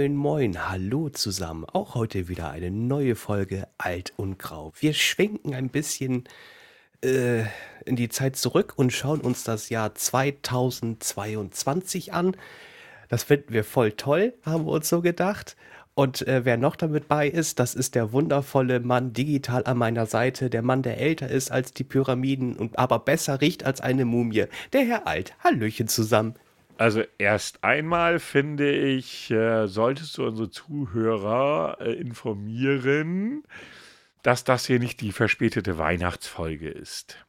Moin, moin, hallo zusammen. Auch heute wieder eine neue Folge Alt und Grau. Wir schwenken ein bisschen äh, in die Zeit zurück und schauen uns das Jahr 2022 an. Das finden wir voll toll, haben wir uns so gedacht. Und äh, wer noch damit bei ist, das ist der wundervolle Mann digital an meiner Seite, der Mann, der älter ist als die Pyramiden und aber besser riecht als eine Mumie, der Herr Alt. Hallöchen zusammen. Also erst einmal finde ich, äh, solltest du unsere Zuhörer äh, informieren, dass das hier nicht die verspätete Weihnachtsfolge ist.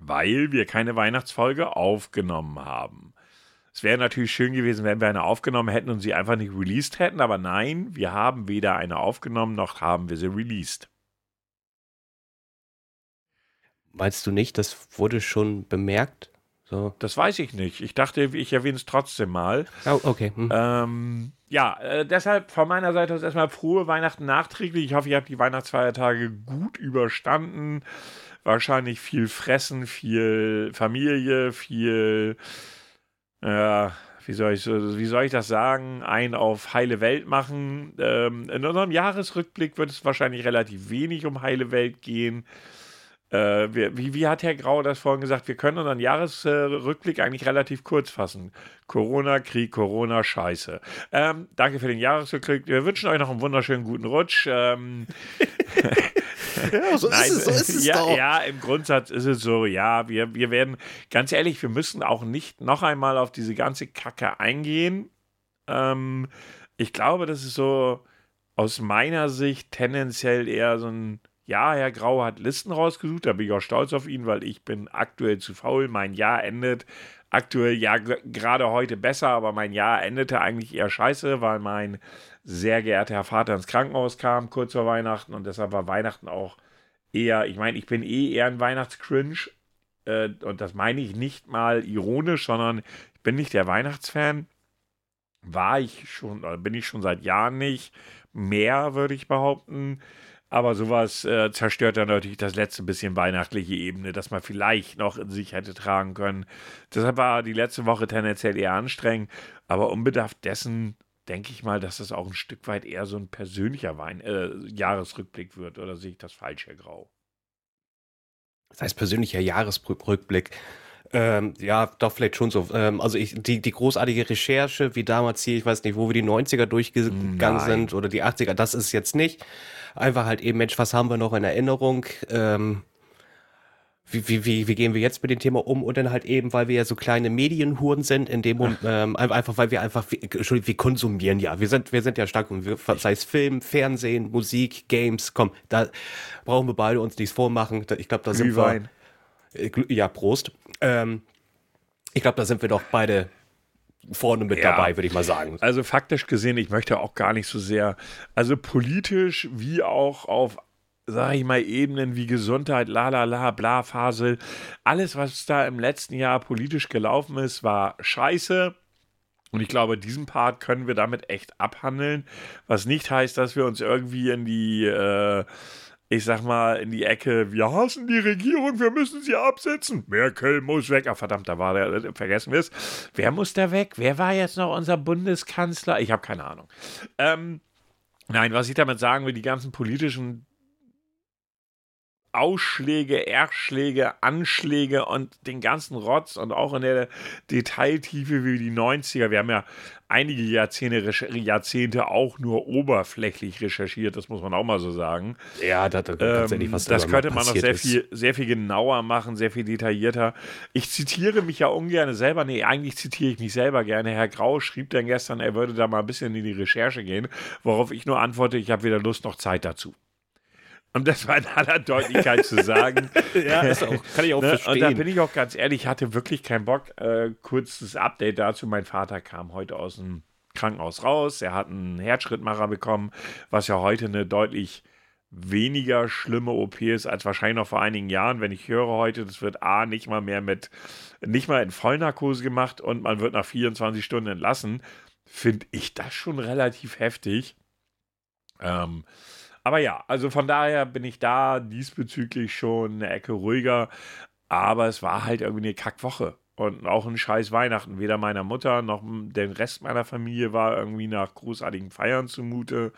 Weil wir keine Weihnachtsfolge aufgenommen haben. Es wäre natürlich schön gewesen, wenn wir eine aufgenommen hätten und sie einfach nicht released hätten, aber nein, wir haben weder eine aufgenommen noch haben wir sie released. Meinst du nicht, das wurde schon bemerkt? So. Das weiß ich nicht. Ich dachte, ich erwähne es trotzdem mal. Oh, okay. Hm. Ähm, ja, äh, deshalb von meiner Seite aus erstmal frohe Weihnachten nachträglich. Ich hoffe, ihr habt die Weihnachtsfeiertage gut überstanden. Wahrscheinlich viel Fressen, viel Familie, viel, äh, wie, soll ich, wie soll ich das sagen, ein auf heile Welt machen. Ähm, in unserem Jahresrückblick wird es wahrscheinlich relativ wenig um heile Welt gehen. Äh, wie, wie, hat Herr Grau das vorhin gesagt? Wir können unseren Jahresrückblick eigentlich relativ kurz fassen. Corona, Krieg, Corona, Scheiße. Ähm, danke für den Jahresrückblick. Wir wünschen euch noch einen wunderschönen guten Rutsch. Ähm, ja, so Nein, ist es, so ist es ja, doch. Ja, im Grundsatz ist es so, ja, wir, wir werden, ganz ehrlich, wir müssen auch nicht noch einmal auf diese ganze Kacke eingehen. Ähm, ich glaube, das ist so aus meiner Sicht tendenziell eher so ein ja, Herr Grau hat Listen rausgesucht, da bin ich auch stolz auf ihn, weil ich bin aktuell zu faul. Mein Jahr endet aktuell ja gerade heute besser, aber mein Jahr endete eigentlich eher scheiße, weil mein sehr geehrter Herr Vater ins Krankenhaus kam kurz vor Weihnachten und deshalb war Weihnachten auch eher, ich meine, ich bin eh eher ein Weihnachtscringe äh, und das meine ich nicht mal ironisch, sondern ich bin nicht der Weihnachtsfan. War ich schon, oder bin ich schon seit Jahren nicht. Mehr würde ich behaupten. Aber sowas äh, zerstört dann natürlich das letzte bisschen weihnachtliche Ebene, das man vielleicht noch in sich hätte tragen können. Deshalb war die letzte Woche tendenziell eher anstrengend. Aber unbedarft dessen denke ich mal, dass das auch ein Stück weit eher so ein persönlicher Wein äh, Jahresrückblick wird. Oder sehe ich das falsch, Herr Grau? Das heißt persönlicher Jahresrückblick. Ähm, ja, doch, vielleicht schon so. Ähm, also ich, die, die großartige Recherche, wie damals hier, ich weiß nicht, wo wir die 90er durchgegangen Nein. sind oder die 80er, das ist jetzt nicht. Einfach halt eben, Mensch, was haben wir noch in Erinnerung? Ähm, wie, wie, wie, wie gehen wir jetzt mit dem Thema um? Und dann halt eben, weil wir ja so kleine Medienhuren sind, in dem ähm, einfach, weil wir einfach, Entschuldigung, wir konsumieren ja. Wir sind, wir sind ja stark, sei es Film, Fernsehen, Musik, Games, komm, da brauchen wir beide uns nichts vormachen. Ich glaube, da sind Glühwein. wir. Äh, ja, Prost. Ähm, ich glaube, da sind wir doch beide vorne mit ja. dabei, würde ich mal sagen. Also faktisch gesehen, ich möchte auch gar nicht so sehr, also politisch wie auch auf sag ich mal, Ebenen wie Gesundheit, la la la, bla, Fasel. Alles, was da im letzten Jahr politisch gelaufen ist, war scheiße. Und ich glaube, diesen Part können wir damit echt abhandeln. Was nicht heißt, dass wir uns irgendwie in die äh, ich sag mal, in die Ecke, wir hassen die Regierung, wir müssen sie absetzen. Merkel muss weg. Ach verdammt, da war der, vergessen wir es. Wer muss da weg? Wer war jetzt noch unser Bundeskanzler? Ich habe keine Ahnung. Ähm, nein, was ich damit sagen will, die ganzen politischen Ausschläge, Erschläge, Anschläge und den ganzen Rotz und auch in der Detailtiefe wie die 90er. Wir haben ja einige Jahrzehnte, Jahrzehnte auch nur oberflächlich recherchiert, das muss man auch mal so sagen. Ja, das, das, ähm, das könnte man noch sehr viel, sehr viel genauer machen, sehr viel detaillierter. Ich zitiere mich ja ungern selber, nee, eigentlich zitiere ich mich selber gerne. Herr Grau schrieb dann gestern, er würde da mal ein bisschen in die Recherche gehen, worauf ich nur antworte, ich habe weder Lust noch Zeit dazu. Um das mal in aller Deutlichkeit zu sagen. ja, ist auch, kann ich auch ne? verstehen. Und da bin ich auch ganz ehrlich, ich hatte wirklich keinen Bock. Äh, kurzes Update dazu. Mein Vater kam heute aus dem Krankenhaus raus. Er hat einen Herzschrittmacher bekommen, was ja heute eine deutlich weniger schlimme OP ist als wahrscheinlich noch vor einigen Jahren. Wenn ich höre heute, das wird A nicht mal mehr mit, nicht mal in Vollnarkose gemacht und man wird nach 24 Stunden entlassen, finde ich das schon relativ heftig. Ähm, aber ja, also von daher bin ich da diesbezüglich schon eine Ecke ruhiger. Aber es war halt irgendwie eine Kackwoche. und auch ein scheiß Weihnachten. Weder meiner Mutter noch dem Rest meiner Familie war irgendwie nach großartigen Feiern zumute.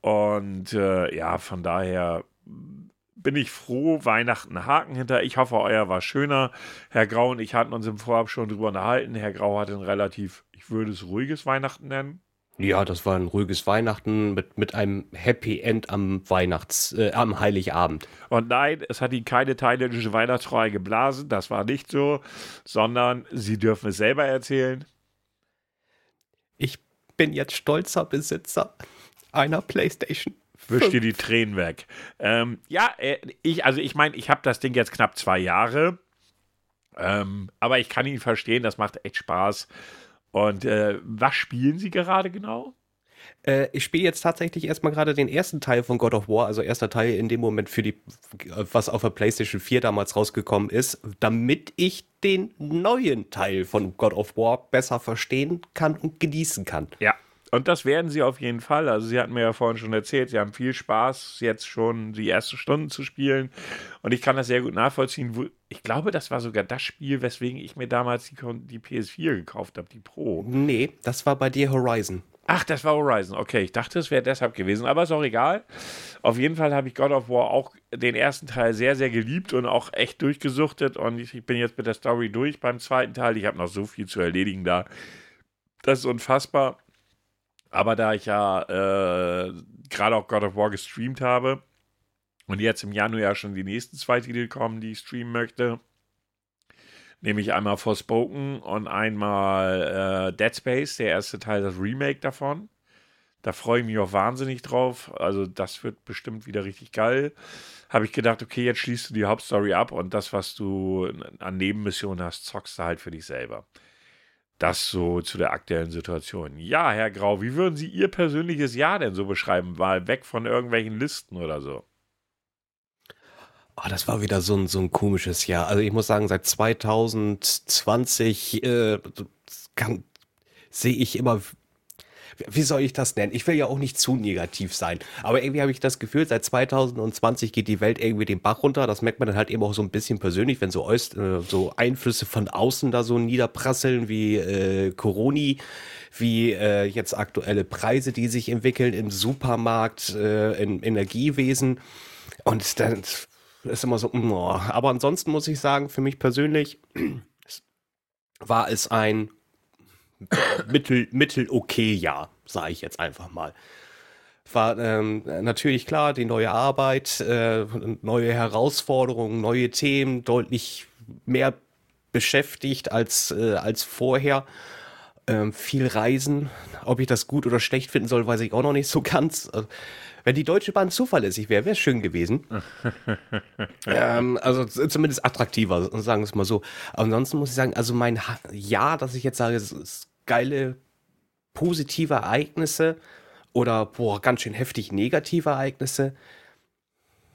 Und äh, ja, von daher bin ich froh, Weihnachten Haken hinter. Ich hoffe, euer war schöner. Herr Grau und ich hatten uns im Vorab schon drüber unterhalten. Herr Grau hatte ein relativ, ich würde es ruhiges Weihnachten nennen. Ja, das war ein ruhiges Weihnachten mit, mit einem Happy End am Weihnachts, äh, am Heiligabend. Und nein, es hat ihn keine thailändische Weihnachtsfreude geblasen, das war nicht so, sondern Sie dürfen es selber erzählen. Ich bin jetzt stolzer Besitzer einer Playstation. Wisch dir die Tränen weg. Ähm, ja, äh, ich, also ich meine, ich habe das Ding jetzt knapp zwei Jahre. Ähm, aber ich kann ihn verstehen, das macht echt Spaß. Und äh, was spielen Sie gerade genau? Äh, ich spiele jetzt tatsächlich erstmal gerade den ersten Teil von God of War, also erster Teil in dem Moment für die, was auf der PlayStation 4 damals rausgekommen ist, damit ich den neuen Teil von God of War besser verstehen kann und genießen kann. Ja, und das werden sie auf jeden Fall. Also sie hatten mir ja vorhin schon erzählt, sie haben viel Spaß, jetzt schon die ersten Stunden zu spielen. Und ich kann das sehr gut nachvollziehen. Ich glaube, das war sogar das Spiel, weswegen ich mir damals die, die PS4 gekauft habe, die Pro. Nee, das war bei dir Horizon. Ach, das war Horizon. Okay, ich dachte, es wäre deshalb gewesen, aber ist auch egal. Auf jeden Fall habe ich God of War auch den ersten Teil sehr, sehr geliebt und auch echt durchgesuchtet. Und ich bin jetzt mit der Story durch beim zweiten Teil. Ich habe noch so viel zu erledigen da. Das ist unfassbar. Aber da ich ja äh, gerade auch God of War gestreamt habe und jetzt im Januar ja schon die nächsten zwei Titel kommen, die ich streamen möchte, nehme ich einmal Forspoken und einmal äh, Dead Space, der erste Teil, das Remake davon. Da freue ich mich auch wahnsinnig drauf. Also, das wird bestimmt wieder richtig geil. Habe ich gedacht, okay, jetzt schließt du die Hauptstory ab und das, was du an Nebenmissionen hast, zockst du halt für dich selber. Das so zu der aktuellen Situation. Ja, Herr Grau, wie würden Sie Ihr persönliches Jahr denn so beschreiben? Mal weg von irgendwelchen Listen oder so. Oh, das war wieder so ein, so ein komisches Jahr. Also ich muss sagen, seit 2020 äh, sehe ich immer wie soll ich das nennen? Ich will ja auch nicht zu negativ sein, aber irgendwie habe ich das Gefühl, seit 2020 geht die Welt irgendwie den Bach runter. Das merkt man dann halt eben auch so ein bisschen persönlich, wenn so, äh, so Einflüsse von außen da so niederprasseln wie äh, Coroni, wie äh, jetzt aktuelle Preise, die sich entwickeln im Supermarkt, äh, im Energiewesen. Und dann ist immer so, oh. aber ansonsten muss ich sagen, für mich persönlich war es ein mittel, mittel okay Jahr, sage ich jetzt einfach mal. War ähm, natürlich klar, die neue Arbeit, äh, neue Herausforderungen, neue Themen, deutlich mehr beschäftigt als, äh, als vorher. Ähm, viel Reisen. Ob ich das gut oder schlecht finden soll, weiß ich auch noch nicht so ganz. Wenn die Deutsche Bahn zuverlässig wäre, wäre es schön gewesen. ähm, also zumindest attraktiver, sagen wir es mal so. ansonsten muss ich sagen, also mein Ja, dass ich jetzt sage, es ist geile positive Ereignisse oder boah, ganz schön heftig negative Ereignisse,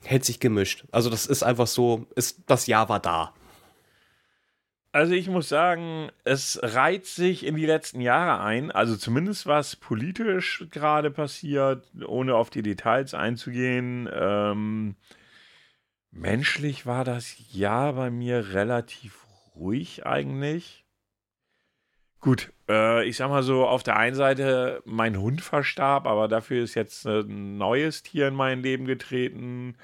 hält sich gemischt. Also das ist einfach so, ist, das Jahr war da. Also ich muss sagen, es reiht sich in die letzten Jahre ein. Also zumindest was politisch gerade passiert, ohne auf die Details einzugehen. Ähm, menschlich war das Jahr bei mir relativ ruhig eigentlich. Gut, äh, ich sag mal so, auf der einen Seite, mein Hund verstarb, aber dafür ist jetzt ein neues Tier in mein Leben getreten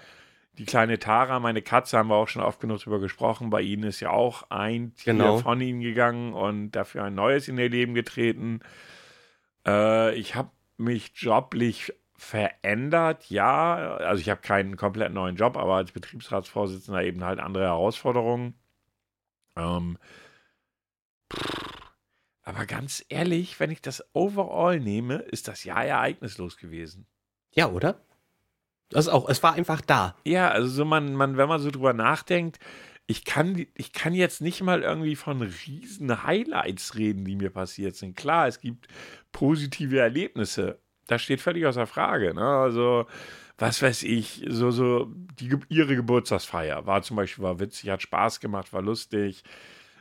die kleine Tara, meine Katze, haben wir auch schon oft genug drüber gesprochen. Bei ihnen ist ja auch ein Tier genau. von ihnen gegangen und dafür ein neues in ihr Leben getreten. Äh, ich habe mich joblich verändert, ja. Also ich habe keinen komplett neuen Job, aber als Betriebsratsvorsitzender eben halt andere Herausforderungen. Ähm, aber ganz ehrlich, wenn ich das overall nehme, ist das Jahr ereignislos gewesen. Ja, oder? Das auch, es war einfach da. Ja, also so man, man, wenn man so drüber nachdenkt, ich kann, ich kann jetzt nicht mal irgendwie von riesen Highlights reden, die mir passiert sind. Klar, es gibt positive Erlebnisse. Das steht völlig außer Frage. Ne? Also, was weiß ich, so, so, die, ihre Geburtstagsfeier war zum Beispiel, war witzig, hat Spaß gemacht, war lustig.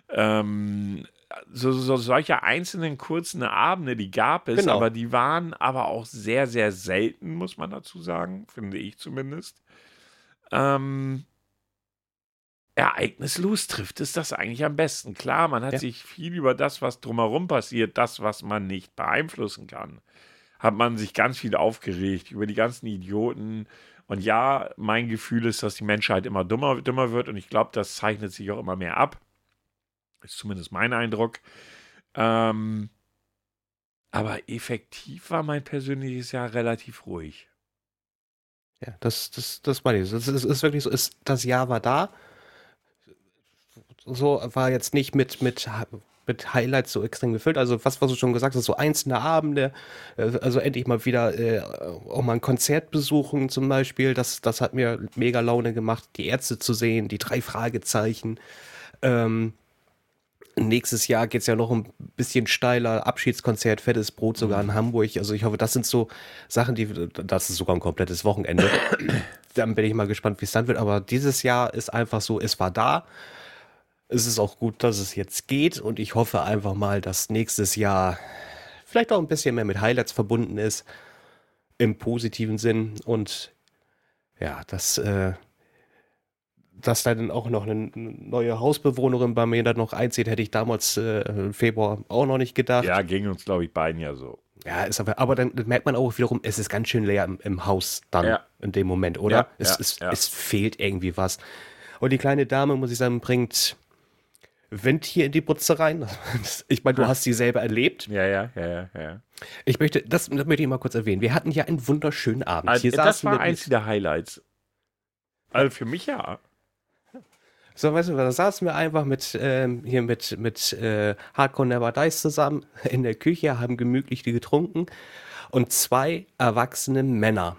Ähm, so, so solche einzelnen kurzen Abende, die gab es, genau. aber die waren aber auch sehr, sehr selten, muss man dazu sagen, finde ich zumindest. Ähm, ereignislos trifft es das eigentlich am besten. Klar, man hat ja. sich viel über das, was drumherum passiert, das, was man nicht beeinflussen kann, hat man sich ganz viel aufgeregt über die ganzen Idioten. Und ja, mein Gefühl ist, dass die Menschheit immer dummer, dümmer wird und ich glaube, das zeichnet sich auch immer mehr ab. Ist zumindest mein Eindruck. Ähm, aber effektiv war mein persönliches Jahr relativ ruhig. Ja, das, das, das meine ich. Das ist, ist wirklich so, ist, das Jahr war da. So war jetzt nicht mit, mit, mit Highlights so extrem gefüllt. Also was, was du schon gesagt hast, so einzelne Abende, äh, also endlich mal wieder äh, auch mal ein Konzert besuchen zum Beispiel. Das, das hat mir mega Laune gemacht, die Ärzte zu sehen, die drei Fragezeichen. Ähm, Nächstes Jahr geht es ja noch ein bisschen steiler. Abschiedskonzert, fettes Brot sogar in mhm. Hamburg. Also ich hoffe, das sind so Sachen, die, das ist sogar ein komplettes Wochenende. dann bin ich mal gespannt, wie es dann wird. Aber dieses Jahr ist einfach so, es war da. Es ist auch gut, dass es jetzt geht. Und ich hoffe einfach mal, dass nächstes Jahr vielleicht auch ein bisschen mehr mit Highlights verbunden ist. Im positiven Sinn. Und ja, das, äh, dass da dann auch noch eine neue Hausbewohnerin bei mir dann noch einzieht, hätte ich damals äh, im Februar auch noch nicht gedacht. Ja, ging uns, glaube ich, beiden ja so. Ja, ist aber, aber dann merkt man auch wiederum, es ist ganz schön leer im, im Haus dann ja. in dem Moment, oder? Ja, es, ja, es, es, fehlt irgendwie was. Und die kleine Dame, muss ich sagen, bringt Wind hier in die Butze rein. Ich meine, du hast sie selber erlebt. Ja, ja, ja, ja. Ich möchte, das, das möchte ich mal kurz erwähnen. Wir hatten ja einen wunderschönen Abend. Also, das war eins der Highlights. Also für mich ja. So, weißt du, da saßen wir einfach mit, ähm, hier mit, mit äh, Hardcore Never Dies zusammen in der Küche, haben gemütlich die getrunken und zwei erwachsene Männer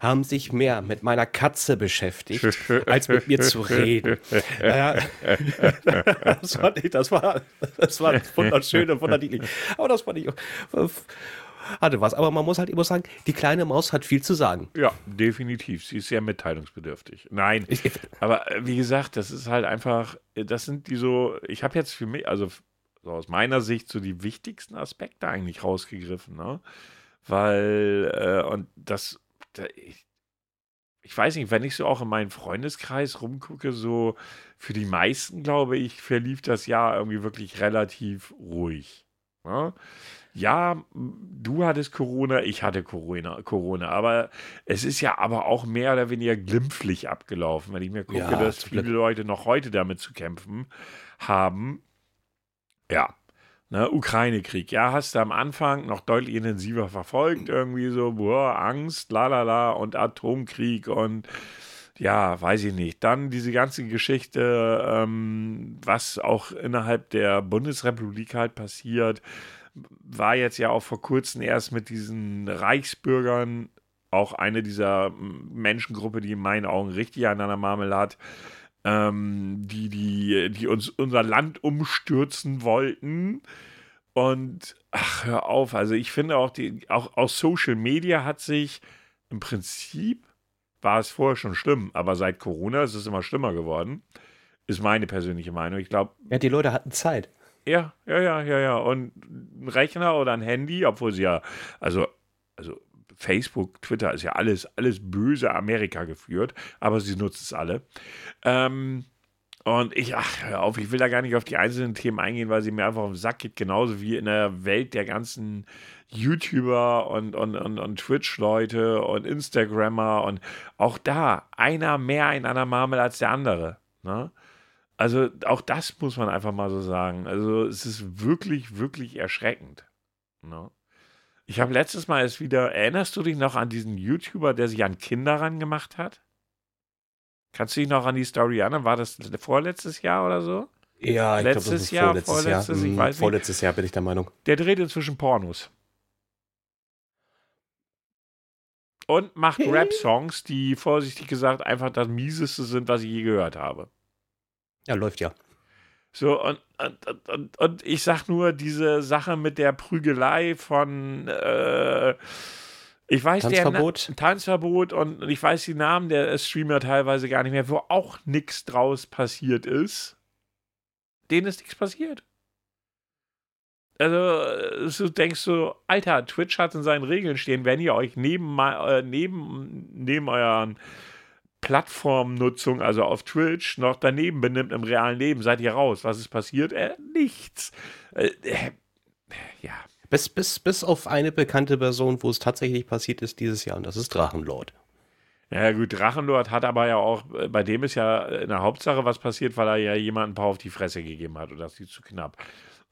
haben sich mehr mit meiner Katze beschäftigt, als mit mir zu reden. Äh, das, fand ich, das, war, das war wunderschön und wunderlich. Aber das fand ich auch hatte was. Aber man muss halt immer sagen, die kleine Maus hat viel zu sagen. Ja, definitiv. Sie ist sehr mitteilungsbedürftig. Nein, aber äh, wie gesagt, das ist halt einfach, äh, das sind die so, ich habe jetzt für mich, also so aus meiner Sicht so die wichtigsten Aspekte eigentlich rausgegriffen, ne? Weil, äh, und das, da, ich, ich weiß nicht, wenn ich so auch in meinen Freundeskreis rumgucke, so für die meisten, glaube ich, verlief das Jahr irgendwie wirklich relativ ruhig. Ne? Ja, du hattest Corona, ich hatte Corona, Corona, aber es ist ja aber auch mehr oder weniger glimpflich abgelaufen, wenn ich mir gucke, ja, dass viele Leute noch heute damit zu kämpfen haben. Ja, ne, Ukraine-Krieg, ja, hast du am Anfang noch deutlich intensiver verfolgt, irgendwie so, boah, Angst, la la la und Atomkrieg und ja, weiß ich nicht. Dann diese ganze Geschichte, ähm, was auch innerhalb der Bundesrepublik halt passiert, war jetzt ja auch vor kurzem erst mit diesen Reichsbürgern auch eine dieser Menschengruppe, die in meinen Augen richtig an einer Marmelade ähm, die, die, die uns unser Land umstürzen wollten. Und ach, hör auf, also ich finde auch, die, auch aus Social Media hat sich im Prinzip, war es vorher schon schlimm, aber seit Corona ist es immer schlimmer geworden. Ist meine persönliche Meinung. Ich glaube. Ja, die Leute hatten Zeit. Ja, ja, ja, ja, ja. Und ein Rechner oder ein Handy, obwohl sie ja, also, also Facebook, Twitter ist ja alles, alles böse Amerika geführt, aber sie nutzen es alle. Ähm, und ich, ach, hör auf, ich will da gar nicht auf die einzelnen Themen eingehen, weil sie mir einfach auf den Sack geht, genauso wie in der Welt der ganzen YouTuber und, und, und, und Twitch-Leute und Instagrammer und auch da einer mehr in einer Marmel als der andere. Ne? Also auch das muss man einfach mal so sagen. Also es ist wirklich, wirklich erschreckend. Ne? Ich habe letztes Mal es wieder, erinnerst du dich noch an diesen YouTuber, der sich an Kinder rangemacht hat? Kannst du dich noch an die Story erinnern? War das vorletztes Jahr oder so? Ja, ich letztes glaub, das ist Jahr, vorletztes vorletztes, Jahr. Ich weiß vorletztes nicht. Jahr bin ich der Meinung. Der dreht inzwischen Pornos. Und macht Rap-Songs, die vorsichtig gesagt einfach das Mieseste sind, was ich je gehört habe. Ja, läuft ja. So, und, und, und, und ich sag nur, diese Sache mit der Prügelei von äh, ich weiß Tanzverbot. der Tanzverbot und ich weiß die Namen der Streamer teilweise gar nicht mehr, wo auch nichts draus passiert ist. Denen ist nichts passiert. Also, du denkst so, Alter, Twitch hat in seinen Regeln stehen, wenn ihr euch neben, äh, neben, neben euren Plattformnutzung, also auf Twitch, noch daneben benimmt im realen Leben, seid ihr raus. Was ist passiert? Äh, nichts. Äh, äh, ja. Bis, bis, bis auf eine bekannte Person, wo es tatsächlich passiert ist dieses Jahr, und das ist Drachenlord. Ja gut, Drachenlord hat aber ja auch, äh, bei dem ist ja in der Hauptsache was passiert, weil er ja jemanden ein paar auf die Fresse gegeben hat und das ist zu knapp.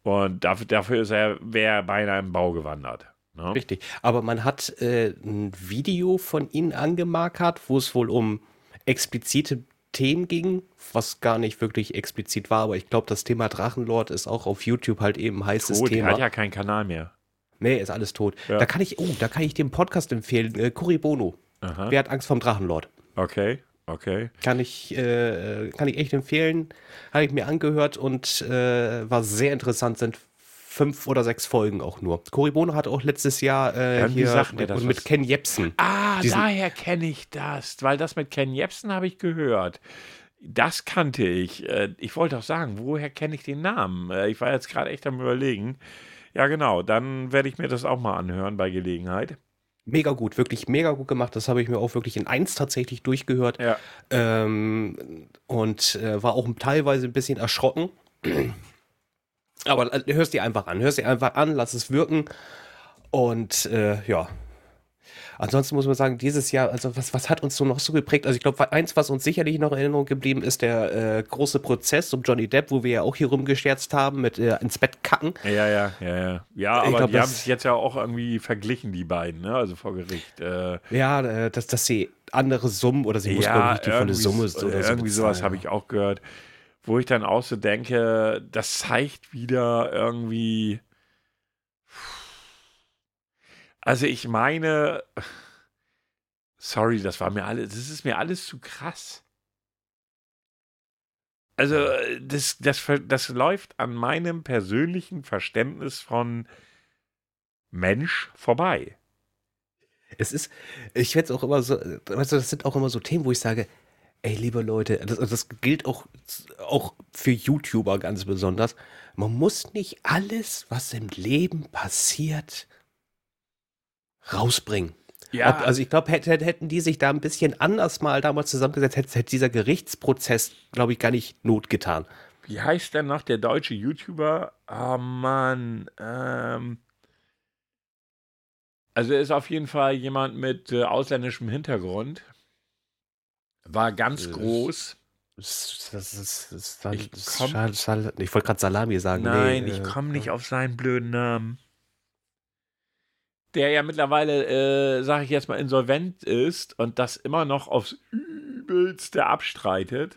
Und dafür, dafür ist er, wäre beinahe im Bau gewandert. Ne? Richtig. Aber man hat äh, ein Video von ihnen angemarkert, wo es wohl um explizite Themen ging, was gar nicht wirklich explizit war, aber ich glaube, das Thema Drachenlord ist auch auf YouTube halt eben ein heißes tot, Thema. hat ja keinen Kanal mehr. Nee, ist alles tot. Ja. Da kann ich, oh, da kann ich dem Podcast empfehlen, äh, Bono. Aha. Wer hat Angst vom Drachenlord? Okay, okay. Kann ich, äh, kann ich echt empfehlen. Habe ich mir angehört und äh, war sehr interessant. Sind fünf oder sechs Folgen auch nur. Cory Bono hat auch letztes Jahr äh, hier mit, das, mit Ken Jepsen. Ah, daher kenne ich das, weil das mit Ken Jepsen habe ich gehört. Das kannte ich. Äh, ich wollte auch sagen, woher kenne ich den Namen? Äh, ich war jetzt gerade echt am Überlegen. Ja, genau. Dann werde ich mir das auch mal anhören bei Gelegenheit. Mega gut, wirklich mega gut gemacht. Das habe ich mir auch wirklich in eins tatsächlich durchgehört. Ja. Ähm, und äh, war auch teilweise ein bisschen erschrocken. Aber äh, hörst dir einfach an, hörst dir einfach an, lass es wirken. Und äh, ja. Ansonsten muss man sagen, dieses Jahr, also was, was hat uns so noch so geprägt? Also ich glaube, eins, was uns sicherlich noch in Erinnerung geblieben ist, der äh, große Prozess um Johnny Depp, wo wir ja auch hier rumgescherzt haben mit äh, ins Bett kacken. Ja, ja, ja, ja. Ja, aber glaub, die haben sich jetzt ja auch irgendwie verglichen, die beiden, ne? Also vor Gericht. Äh, ja, äh, dass, dass sie andere Summen oder sie ja, muss nicht die volle Summe oder so Irgendwie sowas habe ich auch gehört wo ich dann auch so denke, das zeigt wieder irgendwie. Also ich meine, sorry, das war mir alles, das ist mir alles zu krass. Also das, das, das läuft an meinem persönlichen Verständnis von Mensch vorbei. Es ist, ich werde es auch immer so, das sind auch immer so Themen, wo ich sage, ey, liebe Leute, das, das gilt auch, auch für YouTuber ganz besonders. Man muss nicht alles, was im Leben passiert, rausbringen. Ja. Ob, also ich glaube, hätte, hätten die sich da ein bisschen anders mal damals zusammengesetzt, hätte, hätte dieser Gerichtsprozess, glaube ich, gar nicht Not getan. Wie heißt denn noch der deutsche YouTuber? Oh Mann. Ähm also er ist auf jeden Fall jemand mit äh, ausländischem Hintergrund. War ganz groß. Das ist, das ist, ich, komm, ich wollte gerade Salami sagen. Nein, nee, ich äh, komme nicht auf seinen blöden Namen. Der ja mittlerweile, äh, sage ich jetzt mal, insolvent ist und das immer noch aufs Übelste abstreitet.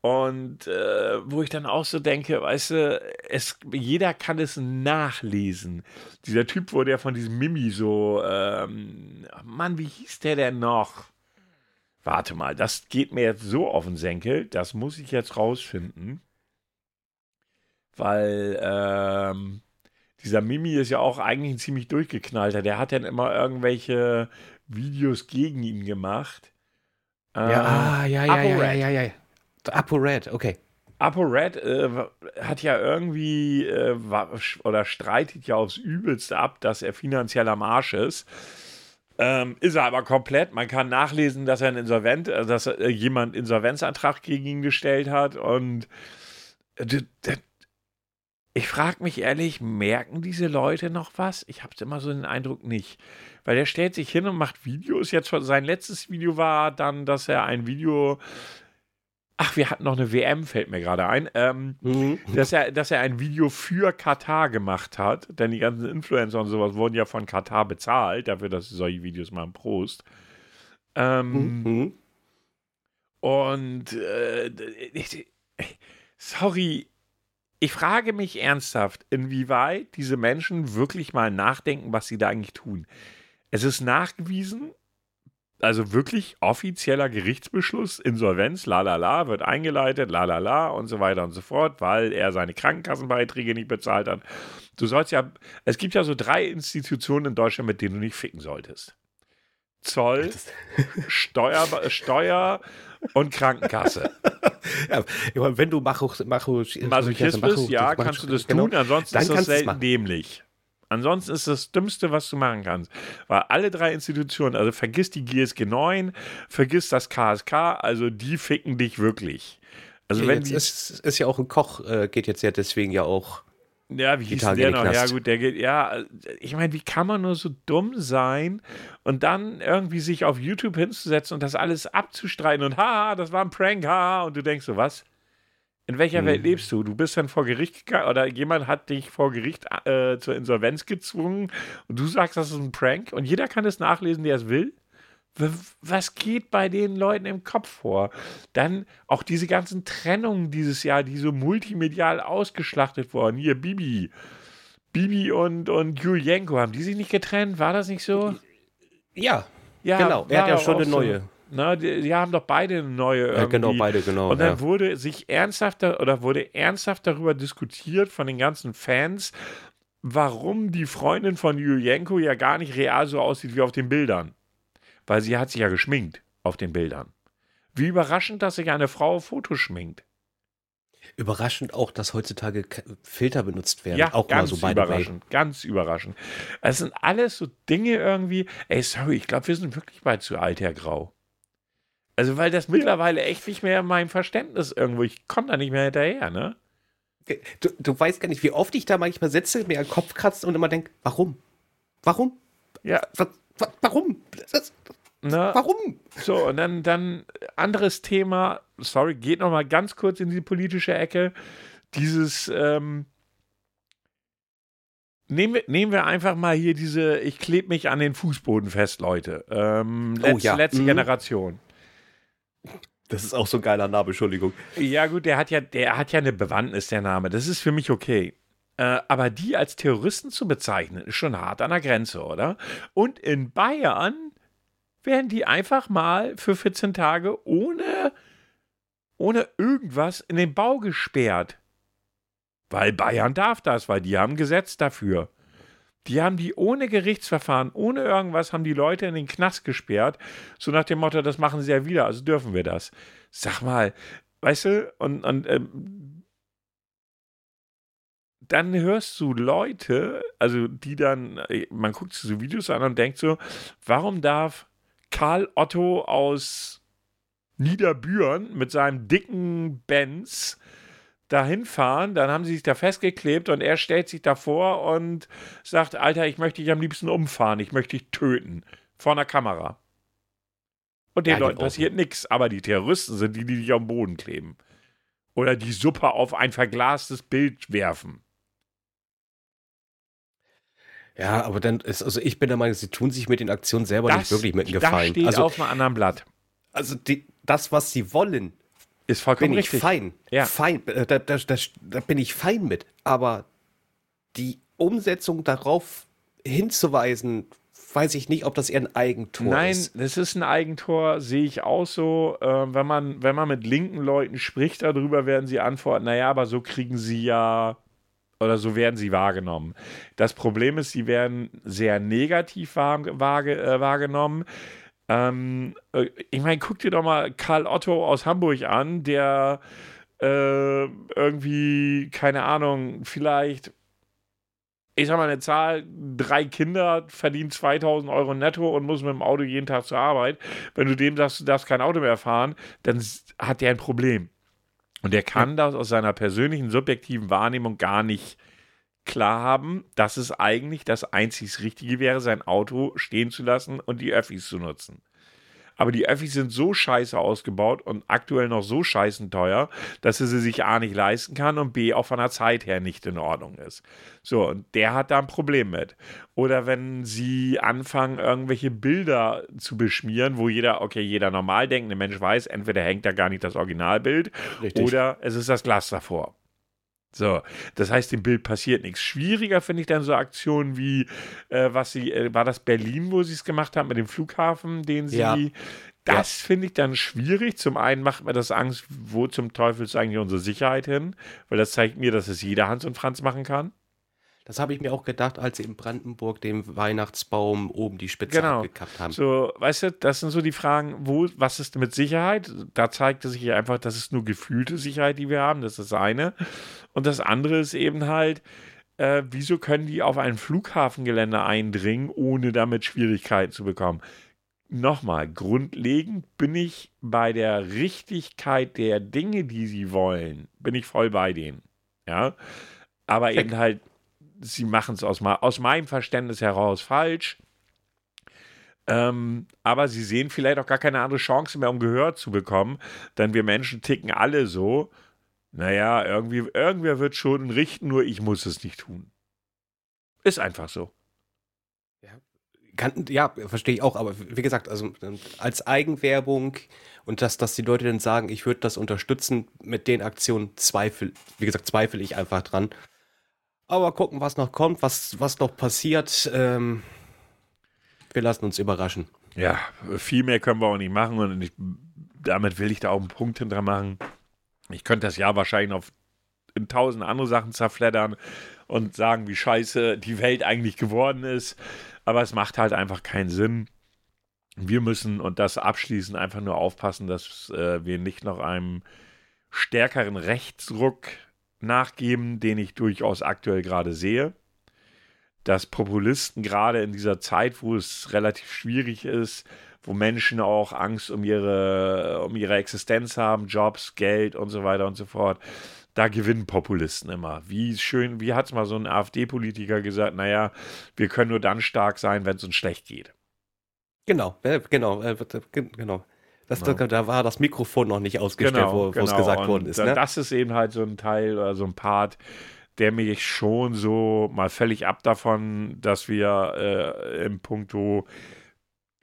Und äh, wo ich dann auch so denke, weißt du, es, jeder kann es nachlesen. Dieser Typ, wo der von diesem Mimi so, ähm, Mann, wie hieß der denn noch? Warte mal, das geht mir jetzt so auf den Senkel, das muss ich jetzt rausfinden. Weil ähm, dieser Mimi ist ja auch eigentlich ein ziemlich durchgeknallter. Der hat dann immer irgendwelche Videos gegen ihn gemacht. Ähm, ja, ah, ja, ja, ja, ja, ja, ja. ApoRed, okay. ApoRed äh, hat ja irgendwie äh, oder streitet ja aufs Übelste ab, dass er finanziell am Arsch ist. Ähm, ist er aber komplett. Man kann nachlesen, dass er ein Insolvent, also dass äh, jemand Insolvenzantrag gegen ihn gestellt hat. Und äh, ich frage mich ehrlich, merken diese Leute noch was? Ich habe immer so den Eindruck nicht. Weil er stellt sich hin und macht Videos. Jetzt sein letztes Video war dann, dass er ein Video Ach, wir hatten noch eine WM, fällt mir gerade ein. Ähm, mhm. dass, er, dass er ein Video für Katar gemacht hat. Denn die ganzen Influencer und sowas wurden ja von Katar bezahlt, dafür, dass sie solche Videos machen. Prost. Ähm, mhm. Und äh, sorry, ich frage mich ernsthaft, inwieweit diese Menschen wirklich mal nachdenken, was sie da eigentlich tun. Es ist nachgewiesen, also wirklich offizieller Gerichtsbeschluss, Insolvenz, la la la, wird eingeleitet, la la la und so weiter und so fort, weil er seine Krankenkassenbeiträge nicht bezahlt hat. Du sollst ja, es gibt ja so drei Institutionen in Deutschland, mit denen du nicht ficken solltest. Zoll, Steuer, Steuer und Krankenkasse. ja, wenn du Macho, Macho, Masochismus, Macho, ja, kannst du das genau, tun, ansonsten ist das selten dämlich. Ansonsten ist das Dümmste, was du machen kannst. Weil alle drei Institutionen, also vergiss die GSG 9, vergiss das KSK, also die ficken dich wirklich. Also Ja, wenn jetzt ist, ist ja auch ein Koch, äh, geht jetzt ja deswegen ja auch. ja, wie hieß der noch? Ja gut, der geht, ja, ich meine, wie kann man nur so dumm sein und dann irgendwie sich auf YouTube hinzusetzen und das alles abzustreiten und haha, das war ein Prank, haha, und du denkst so, was? In welcher Hm. Welt lebst du? Du bist dann vor Gericht gegangen oder jemand hat dich vor Gericht äh, zur Insolvenz gezwungen und du sagst, das ist ein Prank und jeder kann es nachlesen, der es will? Was geht bei den Leuten im Kopf vor? Dann auch diese ganzen Trennungen dieses Jahr, die so multimedial ausgeschlachtet wurden. Hier, Bibi. Bibi und, und Julienko, haben die sich nicht getrennt? War das nicht so? Ja, Ja, genau. Er hat ja schon eine so. Na, die, die haben doch beide eine neue. Ja, genau, irgendwie. beide, genau. Und dann ja. wurde sich ernsthaft da- oder wurde ernsthaft darüber diskutiert von den ganzen Fans, warum die Freundin von Julienko ja gar nicht real so aussieht wie auf den Bildern. Weil sie hat sich ja geschminkt auf den Bildern. Wie überraschend, dass sich eine Frau Fotos schminkt. Überraschend auch, dass heutzutage Filter benutzt werden. Ja, auch mal ganz so by the way. überraschend, ganz überraschend. Es sind alles so Dinge irgendwie. Ey, sorry, ich glaube, wir sind wirklich bald zu alt, Herr Grau. Also, weil das mittlerweile echt nicht mehr in meinem Verständnis irgendwo, ich komme da nicht mehr hinterher, ne? Du, du weißt gar nicht, wie oft ich da manchmal sitze, mir den Kopf kratze und immer denke, warum? Warum? Ja, Was, wa- warum? Das, ne? warum? So, und dann, dann anderes Thema, sorry, geht noch mal ganz kurz in die politische Ecke. Dieses, ähm, nehmen, wir, nehmen wir einfach mal hier diese, ich klebe mich an den Fußboden fest, Leute. Ähm, Oh, letz, ja. Letzte Mhm. Generation. Das ist auch so ein geiler Name, Entschuldigung. Ja, gut, der hat ja, der hat ja eine Bewandtnis, der Name. Das ist für mich okay. Äh, aber die als Terroristen zu bezeichnen, ist schon hart an der Grenze, oder? Und in Bayern werden die einfach mal für 14 Tage ohne, ohne irgendwas in den Bau gesperrt. Weil Bayern darf das, weil die haben Gesetz dafür. Die haben die ohne Gerichtsverfahren, ohne irgendwas, haben die Leute in den Knast gesperrt. So nach dem Motto, das machen sie ja wieder, also dürfen wir das. Sag mal, weißt du, und, und ähm, dann hörst du Leute, also die dann, äh, man guckt sich so Videos an und denkt so, warum darf Karl Otto aus Niederbüren mit seinem dicken Benz dahin fahren, dann haben sie sich da festgeklebt und er stellt sich davor und sagt, Alter, ich möchte dich am liebsten umfahren, ich möchte dich töten. Vor einer Kamera. Und den Ja, Leuten passiert nichts, aber die Terroristen sind die, die dich am Boden kleben. Oder die Suppe auf ein verglastes Bild werfen. Ja, aber dann ist, also ich bin der Meinung, sie tun sich mit den Aktionen selber nicht wirklich mit einem das Gefallen. steht Also, auf einem anderen Blatt. also die, das, was sie wollen, Ist vollkommen bin ich richtig. fein. Ja. Fein. äh, Da, da, da, da bin ich fein mit. Aber die Umsetzung darauf hinzuweisen, weiß ich nicht, ob das eher ein Eigentor Nein, ist. das ist ein Eigentor, sehe ich auch so. Äh, wenn, man, wenn man mit linken Leuten spricht darüber, werden sie antworten, naja, aber so kriegen sie ja oder so werden sie wahrgenommen. Das Problem ist, sie werden sehr negativ wahr, wahrge, äh, wahrgenommen. Ähm, äh, ich meine, guck dir doch mal Karl Otto aus Hamburg an, der äh, irgendwie, keine Ahnung, vielleicht ich sag mal eine Zahl, drei Kinder, verdient 2000 Euro netto und muss mit dem Auto jeden Tag zur Arbeit. Wenn du dem sagst, du darfst kein Auto mehr fahren, dann hat der ein Problem. Und der kann das aus seiner persönlichen, subjektiven Wahrnehmung gar nicht klar haben, dass es eigentlich das einzig Richtige wäre, sein Auto stehen zu lassen und die Öffis zu nutzen. Aber die Öffis sind so scheiße ausgebaut und aktuell noch so scheißen teuer, dass er sie sich A nicht leisten kann und B auch von der Zeit her nicht in Ordnung ist. So, und der hat da ein Problem mit. Oder wenn sie anfangen, irgendwelche Bilder zu beschmieren, wo jeder, okay, jeder normal denkende Mensch weiß, entweder hängt da gar nicht das Originalbild Richtig. oder es ist das Glas davor. So, das heißt, dem Bild passiert nichts. Schwieriger finde ich dann so Aktionen wie, äh, was sie, äh, war das Berlin, wo sie es gemacht haben mit dem Flughafen, den sie. Ja. Das finde ich dann schwierig. Zum einen macht mir das Angst, wo zum Teufel ist eigentlich unsere Sicherheit hin? Weil das zeigt mir, dass es jeder Hans und Franz machen kann. Das habe ich mir auch gedacht, als sie in Brandenburg dem Weihnachtsbaum oben die Spitze Genau. abgekappt haben. So, weißt du, das sind so die Fragen, wo, was ist mit Sicherheit? Da zeigte sich einfach, das ist nur gefühlte Sicherheit, die wir haben, das ist das eine. Und das andere ist eben halt, äh, wieso können die auf ein Flughafengelände eindringen, ohne damit Schwierigkeiten zu bekommen? Nochmal, grundlegend bin ich bei der Richtigkeit der Dinge, die sie wollen, bin ich voll bei denen. Ja, aber Check. eben halt, sie machen es aus, aus meinem Verständnis heraus falsch. Ähm, aber sie sehen vielleicht auch gar keine andere Chance mehr, um Gehör zu bekommen, denn wir Menschen ticken alle so. Naja, irgendwie, irgendwer wird schon richten, nur ich muss es nicht tun. Ist einfach so. Ja, kann, ja verstehe ich auch, aber wie gesagt, also als Eigenwerbung und dass, dass die Leute dann sagen, ich würde das unterstützen mit den Aktionen, zweifel, wie gesagt, zweifle ich einfach dran. Aber gucken, was noch kommt, was, was noch passiert. Ähm, wir lassen uns überraschen. Ja, viel mehr können wir auch nicht machen und ich, damit will ich da auch einen Punkt hinter machen. Ich könnte das Jahr wahrscheinlich auf in tausend andere Sachen zerfleddern und sagen, wie scheiße die Welt eigentlich geworden ist. Aber es macht halt einfach keinen Sinn. Wir müssen, und das abschließend, einfach nur aufpassen, dass äh, wir nicht noch einem stärkeren Rechtsruck nachgeben, den ich durchaus aktuell gerade sehe. Dass Populisten gerade in dieser Zeit, wo es relativ schwierig ist, wo Menschen auch Angst um ihre, um ihre Existenz haben, Jobs, Geld und so weiter und so fort. Da gewinnen Populisten immer. Wie schön, wie hat es mal so ein AfD-Politiker gesagt, naja, wir können nur dann stark sein, wenn es uns schlecht geht. Genau, äh, genau, äh, genau. Das, genau. Da war das Mikrofon noch nicht ausgestellt, genau, wo genau. es gesagt und worden ist. Ne? Das ist eben halt so ein Teil oder so ein Part, der mich schon so mal völlig ab davon, dass wir äh, im Punkto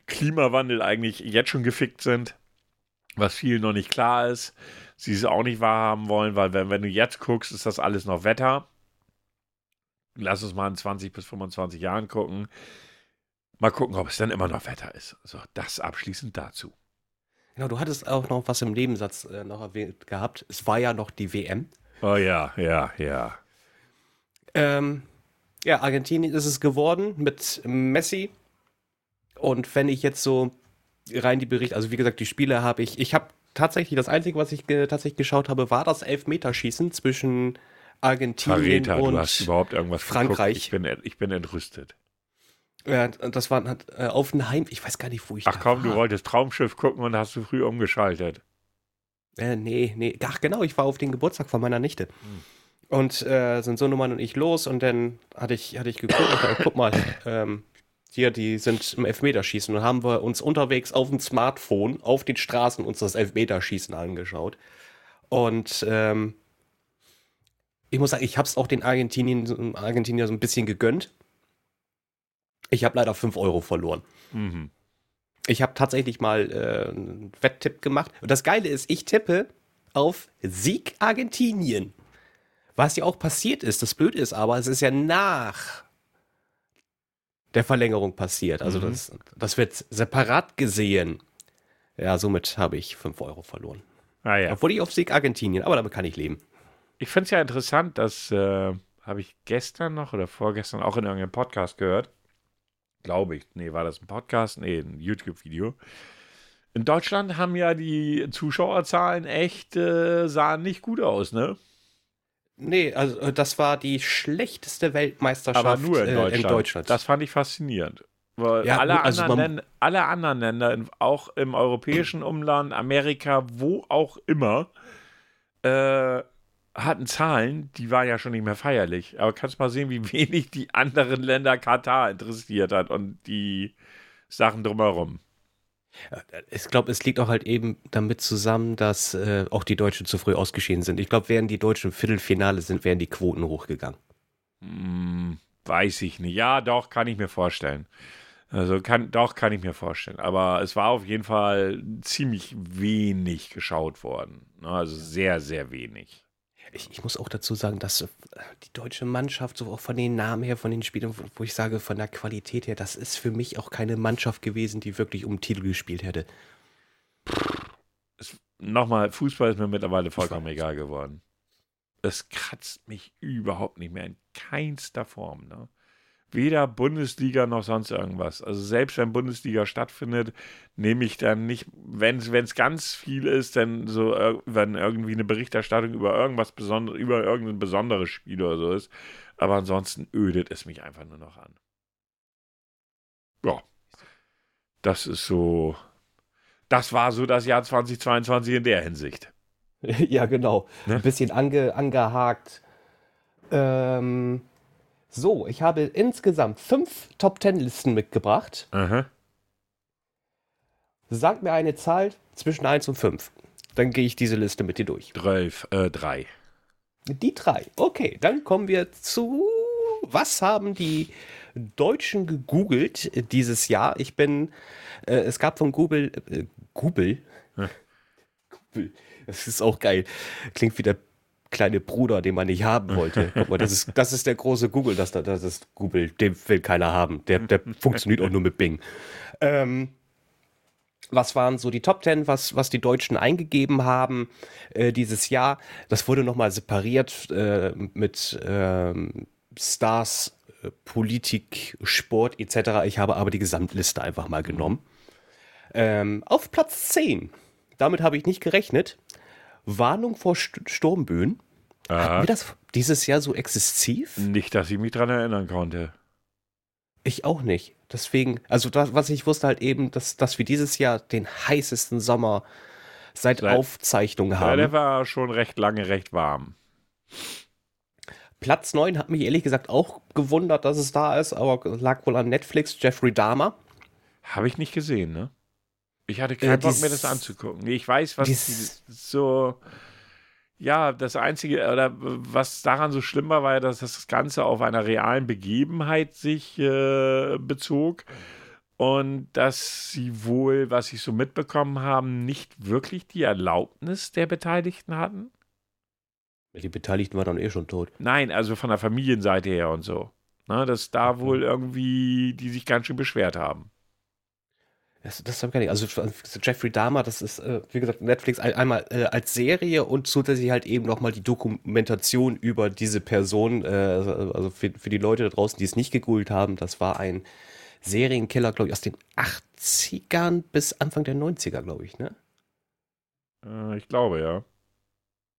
Klimawandel eigentlich jetzt schon gefickt sind, was vielen noch nicht klar ist. Sie es auch nicht wahrhaben wollen, weil wenn, wenn du jetzt guckst, ist das alles noch Wetter. Lass uns mal in 20 bis 25 Jahren gucken. Mal gucken, ob es dann immer noch Wetter ist. So, das abschließend dazu. Genau, du hattest auch noch was im Nebensatz äh, noch erwähnt gehabt. Es war ja noch die WM. Oh ja, ja, ja. Ähm, ja, Argentinien ist es geworden mit Messi, und wenn ich jetzt so rein die Berichte, also wie gesagt, die Spiele habe ich, ich habe tatsächlich, das Einzige, was ich ge tatsächlich geschaut habe, war das Elfmeterschießen zwischen Argentinien Verräter, und du hast überhaupt irgendwas Frankreich. Ich bin, ich bin entrüstet. Ja, das war hat, äh, auf ein Heim, ich weiß gar nicht, wo ich Ach komm, war. du wolltest Traumschiff gucken und hast du früh umgeschaltet. Äh, nee, nee, ach genau, ich war auf den Geburtstag von meiner Nichte. Hm. Und äh, sind so Nummern und ich los und dann hatte ich, hatte ich geguckt und dachte, guck mal, ähm, hier, die sind im Elfmeterschießen und haben wir uns unterwegs auf dem Smartphone auf den Straßen uns das Elfmeterschießen angeschaut. Und ähm, ich muss sagen, ich habe es auch den Argentinien, Argentinier so ein bisschen gegönnt. Ich habe leider 5 Euro verloren. Mhm. Ich habe tatsächlich mal äh, einen Wetttipp gemacht. Und das Geile ist, ich tippe auf Sieg Argentinien. Was ja auch passiert ist, das Blöde ist aber, es ist ja nach der Verlängerung passiert. Also mhm. das, das wird separat gesehen. Ja, somit habe ich 5 Euro verloren. Ah, ja. Obwohl ich auf Sieg Argentinien, aber damit kann ich leben. Ich finde es ja interessant, dass äh, habe ich gestern noch oder vorgestern auch in irgendeinem Podcast gehört. Glaube ich. Nee, war das ein Podcast? Nee, ein YouTube-Video. In Deutschland haben ja die Zuschauerzahlen echt, äh, sahen nicht gut aus, ne? Nee, also äh, das war die schlechteste Weltmeisterschaft Aber nur in Deutschland. Äh, in Deutschland. Das fand ich faszinierend. Weil ja, alle, also anderen Länder, alle anderen Länder, auch im europäischen Umland, Amerika, wo auch immer, äh, hatten Zahlen, die waren ja schon nicht mehr feierlich. Aber kannst mal sehen, wie wenig die anderen Länder Katar interessiert hat und die Sachen drumherum. Ich glaube, es liegt auch halt eben damit zusammen, dass äh, auch die Deutschen zu früh ausgeschieden sind. Ich glaube, wären die Deutschen im Viertelfinale sind, wären die Quoten hochgegangen. Hm, weiß ich nicht. Ja, doch, kann ich mir vorstellen. Also kann, doch, kann ich mir vorstellen. Aber es war auf jeden Fall ziemlich wenig geschaut worden. Ne? Also sehr, sehr wenig ich, ich, muss auch dazu sagen, dass äh, die deutsche Mannschaft, so auch von den Namen her, von den Spielern, wo ich sage, von der Qualität her, das ist für mich auch keine Mannschaft gewesen, die wirklich um Titel gespielt hätte. Nochmal, Fußball ist mir mittlerweile vollkommen egal geworden. Es kratzt mich überhaupt nicht mehr in keinster Form. Ne? Weder Bundesliga noch sonst irgendwas. Also selbst wenn Bundesliga stattfindet, nehme ich dann nicht, wenn es ganz viel ist, dann so, wenn irgendwie eine Berichterstattung über irgendwas besonderes, über irgendein besonderes Spiel oder so ist. Aber ansonsten ödet es mich einfach nur noch an. Ja. Das ist so. Das war so das Jahr 2022 in der Hinsicht. Ja, genau. Ne? Ein bisschen ange, angehakt. Ähm, so, ich habe insgesamt fünf Top Ten Listen mitgebracht. Aha. Sag mir eine Zahl zwischen 1 und 5. Dann gehe ich diese Liste mit dir durch. Drei. Äh, drei. Die drei. Okay, dann kommen wir zu. Was haben die Deutschen gegoogelt dieses Jahr? Ich bin. Äh, es gab von Google. Äh, Google? Hm. Google. Das ist auch geil. Klingt wie der kleine Bruder, den man nicht haben wollte. Guck mal, das ist, das ist der große Google, das, das ist Google, den will keiner haben. Der, der funktioniert auch nur mit Bing. Ähm, was waren so die Top Ten, was, was die Deutschen eingegeben haben äh, dieses Jahr? Das wurde nochmal separiert äh, mit ähm, Stars, äh, Politik, Sport etc. Ich habe aber die Gesamtliste einfach mal genommen. Ähm, auf Platz 10, damit habe ich nicht gerechnet, Warnung vor St Sturmböen. Aha. Hatten wir das dieses Jahr so exzessiv? Nicht, dass ich mich daran erinnern konnte. Ich auch nicht. Deswegen, also das, was ich wusste halt eben, dass, dass wir dieses Jahr den heißesten Sommer seit, seit Aufzeichnung haben. Ja, der war schon recht lange recht warm. Platz 9 hat mich ehrlich gesagt auch gewundert, dass es da ist, aber lag wohl an Netflix, Jeffrey Dahmer. Habe ich nicht gesehen, ne? Ich hatte keinen äh, Bock mir das anzugucken. Ich weiß, was dies, so. Ja, das Einzige, oder was daran so schlimm war, war ja, dass das Ganze auf einer realen Begebenheit sich äh, bezog und dass sie wohl, was ich so mitbekommen haben, nicht wirklich die Erlaubnis der Beteiligten hatten. Die Beteiligten waren dann eh schon tot. Nein, also von der Familienseite her und so. Na, dass da wohl irgendwie die sich ganz schön beschwert haben. Das, das habe ich gar nicht. Also Jeffrey Dahmer, das ist, äh, wie gesagt, Netflix einmal äh, als Serie und zusätzlich halt eben nochmal die Dokumentation über diese Person. Äh, also für, für die Leute da draußen, die es nicht gegoogelt haben, das war ein Serienkiller, glaube ich, aus den 80ern bis Anfang der 90er, glaube ich, ne? Äh, ich glaube, ja.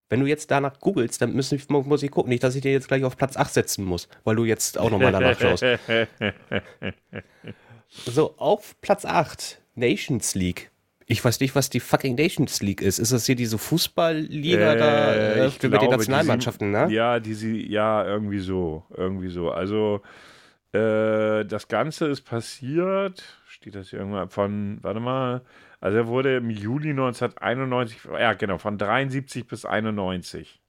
Wenn du jetzt danach googelst, dann müssen, muss ich gucken, nicht, dass ich dir jetzt gleich auf Platz 8 setzen muss, weil du jetzt auch nochmal danach schaust. So, auf Platz 8, Nations League. Ich weiß nicht, was die fucking Nations League ist. Ist das hier diese Fußballliga äh, da äh, für glaube, die Nationalmannschaften, die, ne? Ja, die sie, ja, irgendwie so. Irgendwie so. Also, äh, das Ganze ist passiert, steht das hier irgendwann von, warte mal, also er wurde im Juli 1991, ja genau, von 73 bis 91.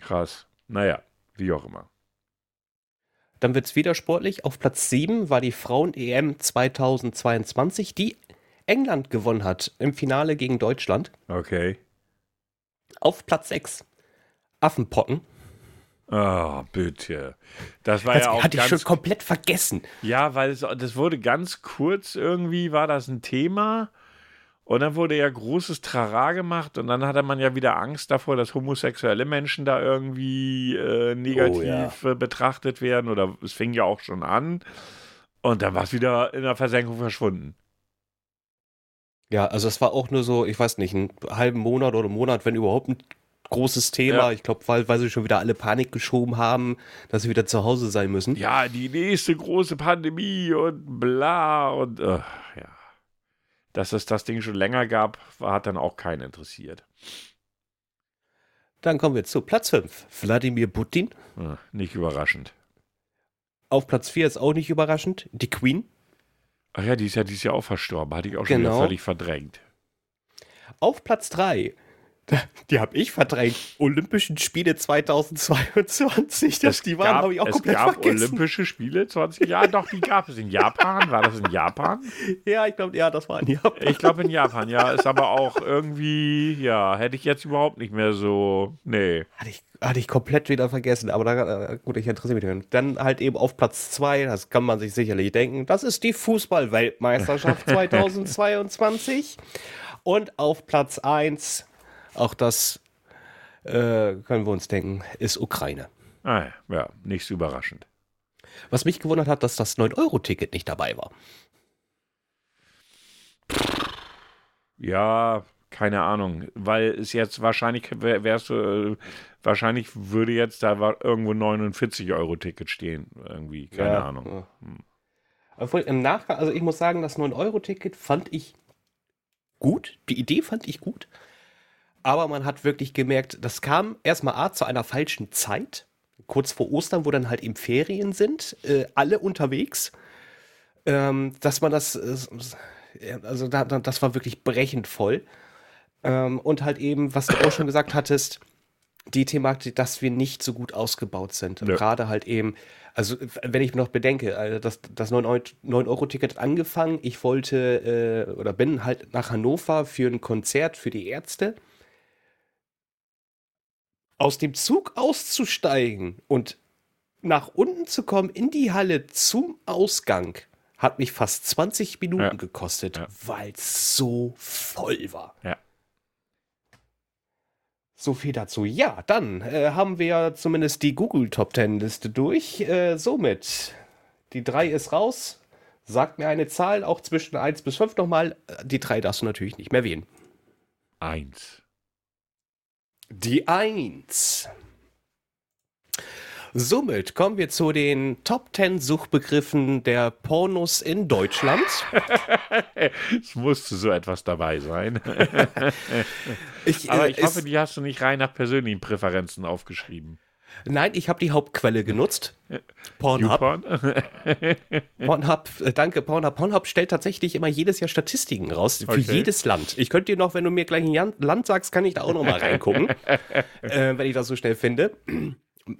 Krass. Naja, wie auch immer. Dann wird es wieder sportlich. Auf Platz 7 war die Frauen-EM 2022, die England gewonnen hat im Finale gegen Deutschland. Okay. Auf Platz 6 Affenpocken. Oh, bitte. Das war das ja auch. Hatte ich schon komplett vergessen. Ja, weil es, das wurde ganz kurz irgendwie, war das ein Thema. Und dann wurde ja großes Trara gemacht und dann hatte man ja wieder Angst davor, dass homosexuelle Menschen da irgendwie äh, negativ oh, ja. äh, betrachtet werden oder es fing ja auch schon an. Und dann war es wieder in der Versenkung verschwunden. Ja, also es war auch nur so, ich weiß nicht, einen halben Monat oder einen Monat, wenn überhaupt ein großes Thema. Ja. Ich glaube, weil, weil sie schon wieder alle Panik geschoben haben, dass sie wieder zu Hause sein müssen. Ja, die nächste große Pandemie und bla und äh, ja dass es das Ding schon länger gab, hat dann auch keinen interessiert. Dann kommen wir zu Platz 5. Wladimir Putin. Ja, nicht überraschend. Auf Platz 4 ist auch nicht überraschend. Die Queen. Ach ja, die ist ja dieses Jahr auch verstorben. Hatte ich auch schon genau. wieder völlig verdrängt. Auf Platz 3 die habe ich verdrängt. Olympischen Spiele 2022. Das, die waren, habe ich auch es komplett gab vergessen. Olympische Spiele 20 Jahre. Doch, die gab es in Japan. War das in Japan? Ja, ich glaube, ja, das war in Japan. Ich glaube in Japan, ja. Ist aber auch irgendwie, ja, hätte ich jetzt überhaupt nicht mehr so. Nee. Hatte ich, hatte ich komplett wieder vergessen. Aber da, äh, gut, ich interessiere mich dafür. Dann halt eben auf Platz 2, das kann man sich sicherlich denken. Das ist die Fußball-Weltmeisterschaft 2022. Und auf Platz 1 auch das äh, können wir uns denken, ist Ukraine. Ah ja, ja, nicht so überraschend. Was mich gewundert hat, dass das 9-Euro-Ticket nicht dabei war. Ja, keine Ahnung, weil es jetzt wahrscheinlich wärst du, äh, wahrscheinlich würde jetzt da irgendwo 49 Euro Ticket stehen, irgendwie, keine ja, Ahnung. Ja. Hm. Im Nachgang, also ich muss sagen, das 9-Euro-Ticket fand ich gut, die Idee fand ich gut, aber man hat wirklich gemerkt, das kam erstmal A zu einer falschen Zeit, kurz vor Ostern, wo dann halt eben Ferien sind, äh, alle unterwegs, ähm, dass man das, äh, also da, das war wirklich brechend voll. Ähm, und halt eben, was du auch schon gesagt hattest, die Thematik, dass wir nicht so gut ausgebaut sind. Ja. Gerade halt eben, also wenn ich noch bedenke, also das, das 9-Euro-Ticket hat angefangen, ich wollte äh, oder bin halt nach Hannover für ein Konzert für die Ärzte. Aus dem Zug auszusteigen und nach unten zu kommen in die Halle zum Ausgang hat mich fast 20 Minuten ja. gekostet, ja. weil es so voll war. Ja. So viel dazu. Ja, dann äh, haben wir zumindest die Google Top Ten Liste durch. Äh, somit, die 3 ist raus. Sagt mir eine Zahl, auch zwischen 1 bis 5 nochmal. Die 3 darfst du natürlich nicht mehr wählen. 1. Die 1. Somit kommen wir zu den Top 10 Suchbegriffen der Pornos in Deutschland. es musste so etwas dabei sein. ich, Aber ich äh, hoffe, die hast du nicht rein nach persönlichen Präferenzen aufgeschrieben. Nein, ich habe die Hauptquelle genutzt. Pornhub. Pornhub, äh, danke, Pornhub. Pornhub stellt tatsächlich immer jedes Jahr Statistiken raus für okay. jedes Land. Ich könnte dir noch, wenn du mir gleich ein Land sagst, kann ich da auch noch mal reingucken, äh, wenn ich das so schnell finde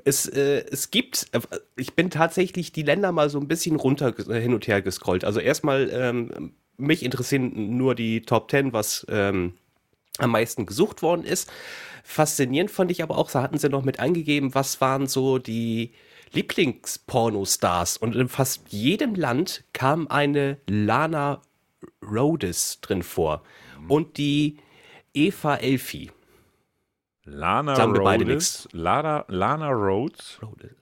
es, äh, es gibt, äh, ich bin tatsächlich die Länder mal so ein bisschen runter äh, hin und her gescrollt. Also erstmal, ähm, mich interessieren nur die Top 10, was ähm, am meisten gesucht worden ist. Faszinierend fand ich aber auch, da hatten sie noch mit angegeben, was waren so die Lieblingspornostars. Und in fast jedem Land kam eine Lana Rhodes drin vor. Und die Eva Elfi. Lana Sagen wir beide nichts. Lana, Lana Rhodes.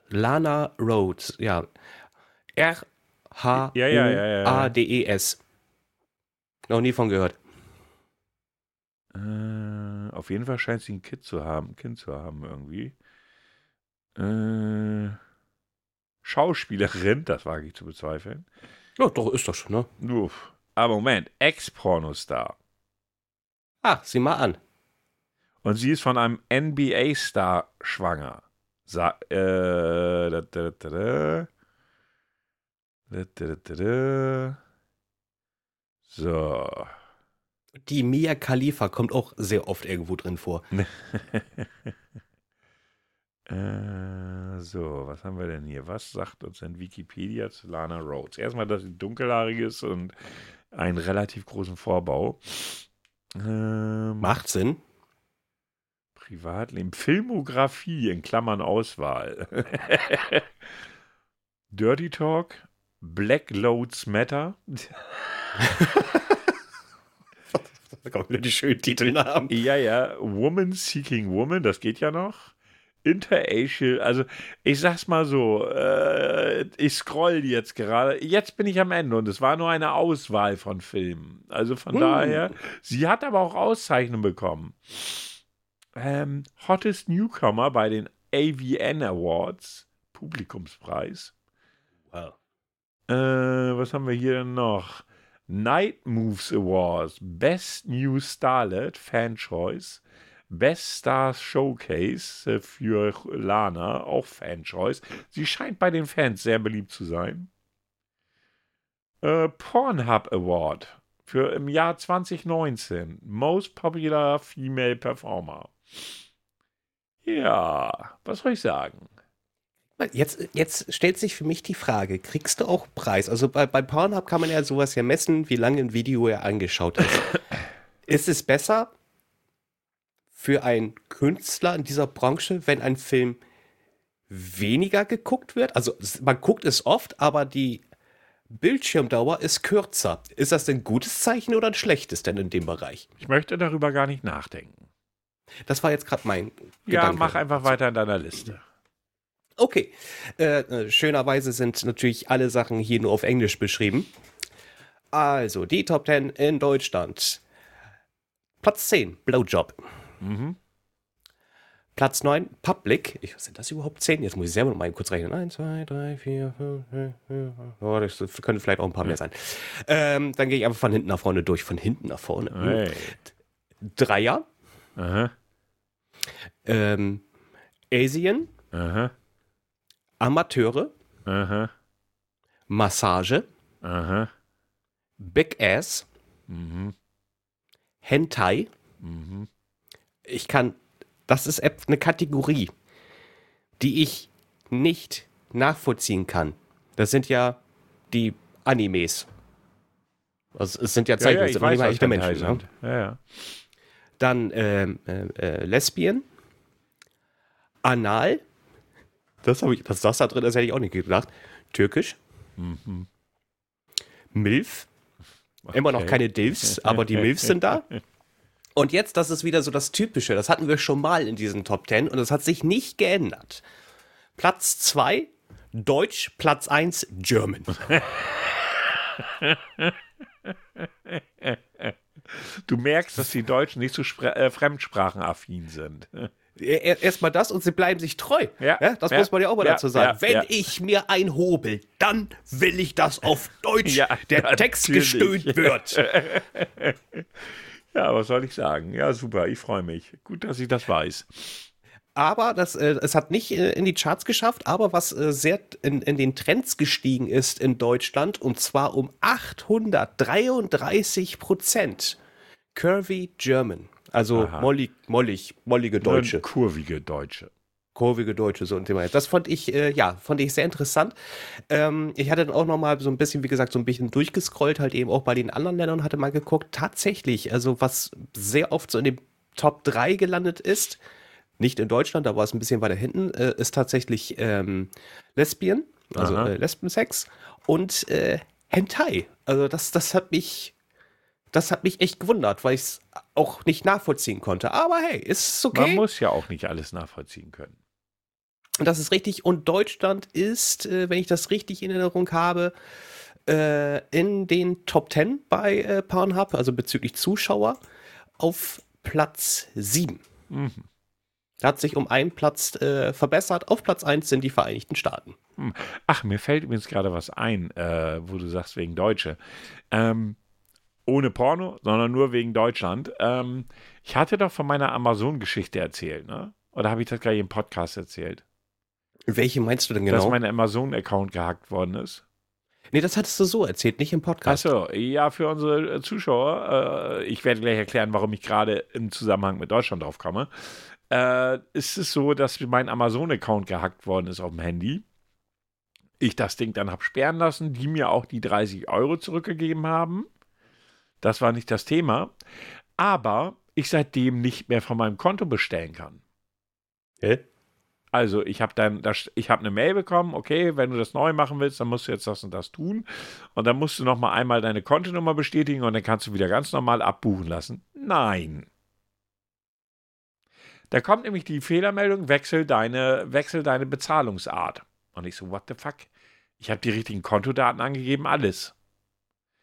Lana Rhodes, ja. R-H-O-A-D-E-S. Noch nie von gehört. Äh, auf jeden Fall scheint sie ein Kind zu haben, Kind zu haben irgendwie. Äh, Schauspielerin, das wage ich zu bezweifeln. Ja, doch, ist das schon, ne? Uff. Aber Moment, Ex-Pornostar. Ach, sieh mal an. Und sie ist von einem NBA-Star schwanger. Sa äh, da, da, da, so. Die Mia Khalifa kommt auch sehr oft irgendwo drin vor. äh, so, was haben wir denn hier? Was sagt uns denn Wikipedia zu Lana Rhodes? Erstmal, dass sie dunkelhaarig ist und einen relativ großen Vorbau. Ähm, Macht Sinn. Privatleben, Filmografie in Klammern Auswahl. Dirty Talk, Black Loads Matter. da kommen wieder die schönen Titelnamen. Ja, ja. Woman Seeking Woman, das geht ja noch. Interracial, also ich sag's mal so, äh, ich scroll jetzt gerade, jetzt bin ich am Ende und es war nur eine Auswahl von Filmen. Also von hm. daher, sie hat aber auch Auszeichnungen bekommen ähm, Hottest Newcomer bei den AVN Awards, Publikumspreis. Wow. Äh, was haben wir hier denn noch? Night Moves Awards, Best New Starlet, Fan Choice. Best Stars Showcase für Lana, auch Fan Choice. Sie scheint bei den Fans sehr beliebt zu sein. Äh, Pornhub Award für im Jahr 2019. Most Popular Female Performer. Ja, was soll ich sagen? Jetzt, jetzt stellt sich für mich die Frage, kriegst du auch Preis? Also bei, bei Pornhub kann man ja sowas ja messen, wie lange ein Video er angeschaut ist. ist es besser für einen Künstler in dieser Branche, wenn ein Film weniger geguckt wird? Also man guckt es oft, aber die Bildschirmdauer ist kürzer. Ist das ein gutes Zeichen oder ein schlechtes denn in dem Bereich? Ich möchte darüber gar nicht nachdenken. Das war jetzt gerade mein Ja, Gedanke. mach einfach weiter in deiner Liste. Okay. Äh, äh, schönerweise sind natürlich alle Sachen hier nur auf Englisch beschrieben. Also, die Top 10 in Deutschland. Platz 10, Blowjob. Mhm. Platz 9, Public. Ich, sind das überhaupt 10? Jetzt muss ich selber noch mal kurz rechnen. 1, 2, 3, 4, 5, 6, 7, oh, das könnte vielleicht auch ein paar mehr sein. Ähm, dann gehe ich einfach von hinten nach vorne durch. Von hinten nach vorne. Hey. Dreier. Aha. Ähm, Asien. Aha. Amateure. Aha. Massage. Aha. Big Ass. Mhm. Hentai. Mhm. Ich kann das ist eine Kategorie, die ich nicht nachvollziehen kann. Das sind ja die Animes. Also es sind ja Zeichnungen, ja, ja, nicht echte Menschen. Ne? Ja, ja. Dann ähm, äh, äh, Lesbien, Anal, das habe ich, dass das da drin ist, hätte ich auch nicht gedacht. Türkisch, mhm. Milf, okay. immer noch keine Dilfs, aber die Milfs sind da. Und jetzt, das ist wieder so das Typische. Das hatten wir schon mal in diesen Top 10 und es hat sich nicht geändert. Platz 2, Deutsch, Platz 1, German. Du merkst, dass die Deutschen nicht so äh, fremdsprachenaffin sind. Erstmal das und sie bleiben sich treu. Ja, ja das ja, muss man ja auch mal ja, dazu sagen. Wenn ich mir ein hobel, dann will ich, dass auf Deutsch der Text gestöhnt wird. Ja, was soll ich sagen? Ja, super, ich freue mich. Gut, dass ich das weiß. Aber das, äh, es hat nicht äh, in die Charts geschafft, aber was äh, sehr in, in den Trends gestiegen ist in Deutschland, und zwar um 833 Prozent. Curvy German. Also mollig, mollig, mollige Deutsche. Kurvige Deutsche kurvige Deutsche, so ein Thema. Das fand ich, äh, ja, fand ich sehr interessant. Ähm, ich hatte dann auch noch mal so ein bisschen, wie gesagt, so ein bisschen durchgescrollt, halt eben auch bei den anderen Ländern und hatte mal geguckt. Tatsächlich, also was sehr oft so in den Top 3 gelandet ist, nicht in Deutschland, da war es ein bisschen weiter hinten, äh, ist tatsächlich ähm, Lesbien, also äh, Lesbensex und äh, Hentai. Also das, das hat mich das hat mich echt gewundert, weil ich es auch nicht nachvollziehen konnte. Aber hey, ist okay. Man muss ja auch nicht alles nachvollziehen können. Das ist richtig. Und Deutschland ist, äh, wenn ich das richtig in Erinnerung habe, äh, in den Top 10 bei äh, Pornhub, also bezüglich Zuschauer, auf Platz 7. Mhm. Hat sich um einen Platz äh, verbessert. Auf Platz 1 sind die Vereinigten Staaten. Hm. Ach, mir fällt übrigens gerade was ein, äh, wo du sagst, wegen Deutsche. Ähm, ohne Porno, sondern nur wegen Deutschland. Ähm, ich hatte doch von meiner Amazon-Geschichte erzählt, ne? Oder habe ich das gleich im Podcast erzählt? Welche meinst du denn genau? Dass mein Amazon-Account gehackt worden ist. Nee, das hattest du so erzählt, nicht im Podcast. Achso, ja, für unsere äh, Zuschauer, äh, ich werde gleich erklären, warum ich gerade im Zusammenhang mit Deutschland drauf komme. Äh, ist es so, dass mein Amazon-Account gehackt worden ist auf dem Handy. Ich das Ding dann habe sperren lassen, die mir auch die 30 Euro zurückgegeben haben. Das war nicht das Thema. Aber ich seitdem nicht mehr von meinem Konto bestellen kann. Hä? Also ich habe dann, das, ich habe eine Mail bekommen, okay, wenn du das neu machen willst, dann musst du jetzt das und das tun. Und dann musst du noch mal einmal deine Kontonummer bestätigen und dann kannst du wieder ganz normal abbuchen lassen. Nein. Da kommt nämlich die Fehlermeldung, wechsel deine, wechsel deine Bezahlungsart. Und ich so, what the fuck? Ich habe die richtigen Kontodaten angegeben, alles.